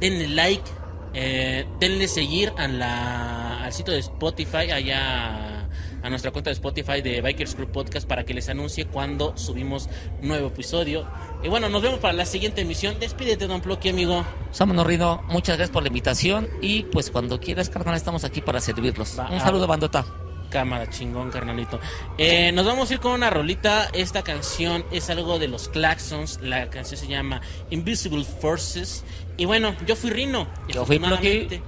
denle like, eh, denle seguir a la, al sitio de Spotify, allá a nuestra cuenta de Spotify de Bikers Group Podcast para que les anuncie cuando subimos nuevo episodio. Y bueno, nos vemos para la siguiente emisión. Despídete, Don Ploqui, amigo. Sámonos, Rino. Muchas gracias por la invitación. Y pues cuando quieras, carnal, estamos aquí para servirlos. Va, Un saludo, bandota. Cámara, chingón, carnalito. Eh, nos vamos a ir con una rolita. Esta canción es algo de los Claxons. La canción se llama Invisible Forces. Y bueno, yo fui Rino. Yo fui afortunadamente-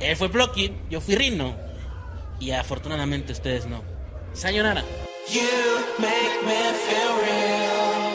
Él fue Plocky, yo fui Rino. Y afortunadamente ustedes no. Sayonara. You make me feel real.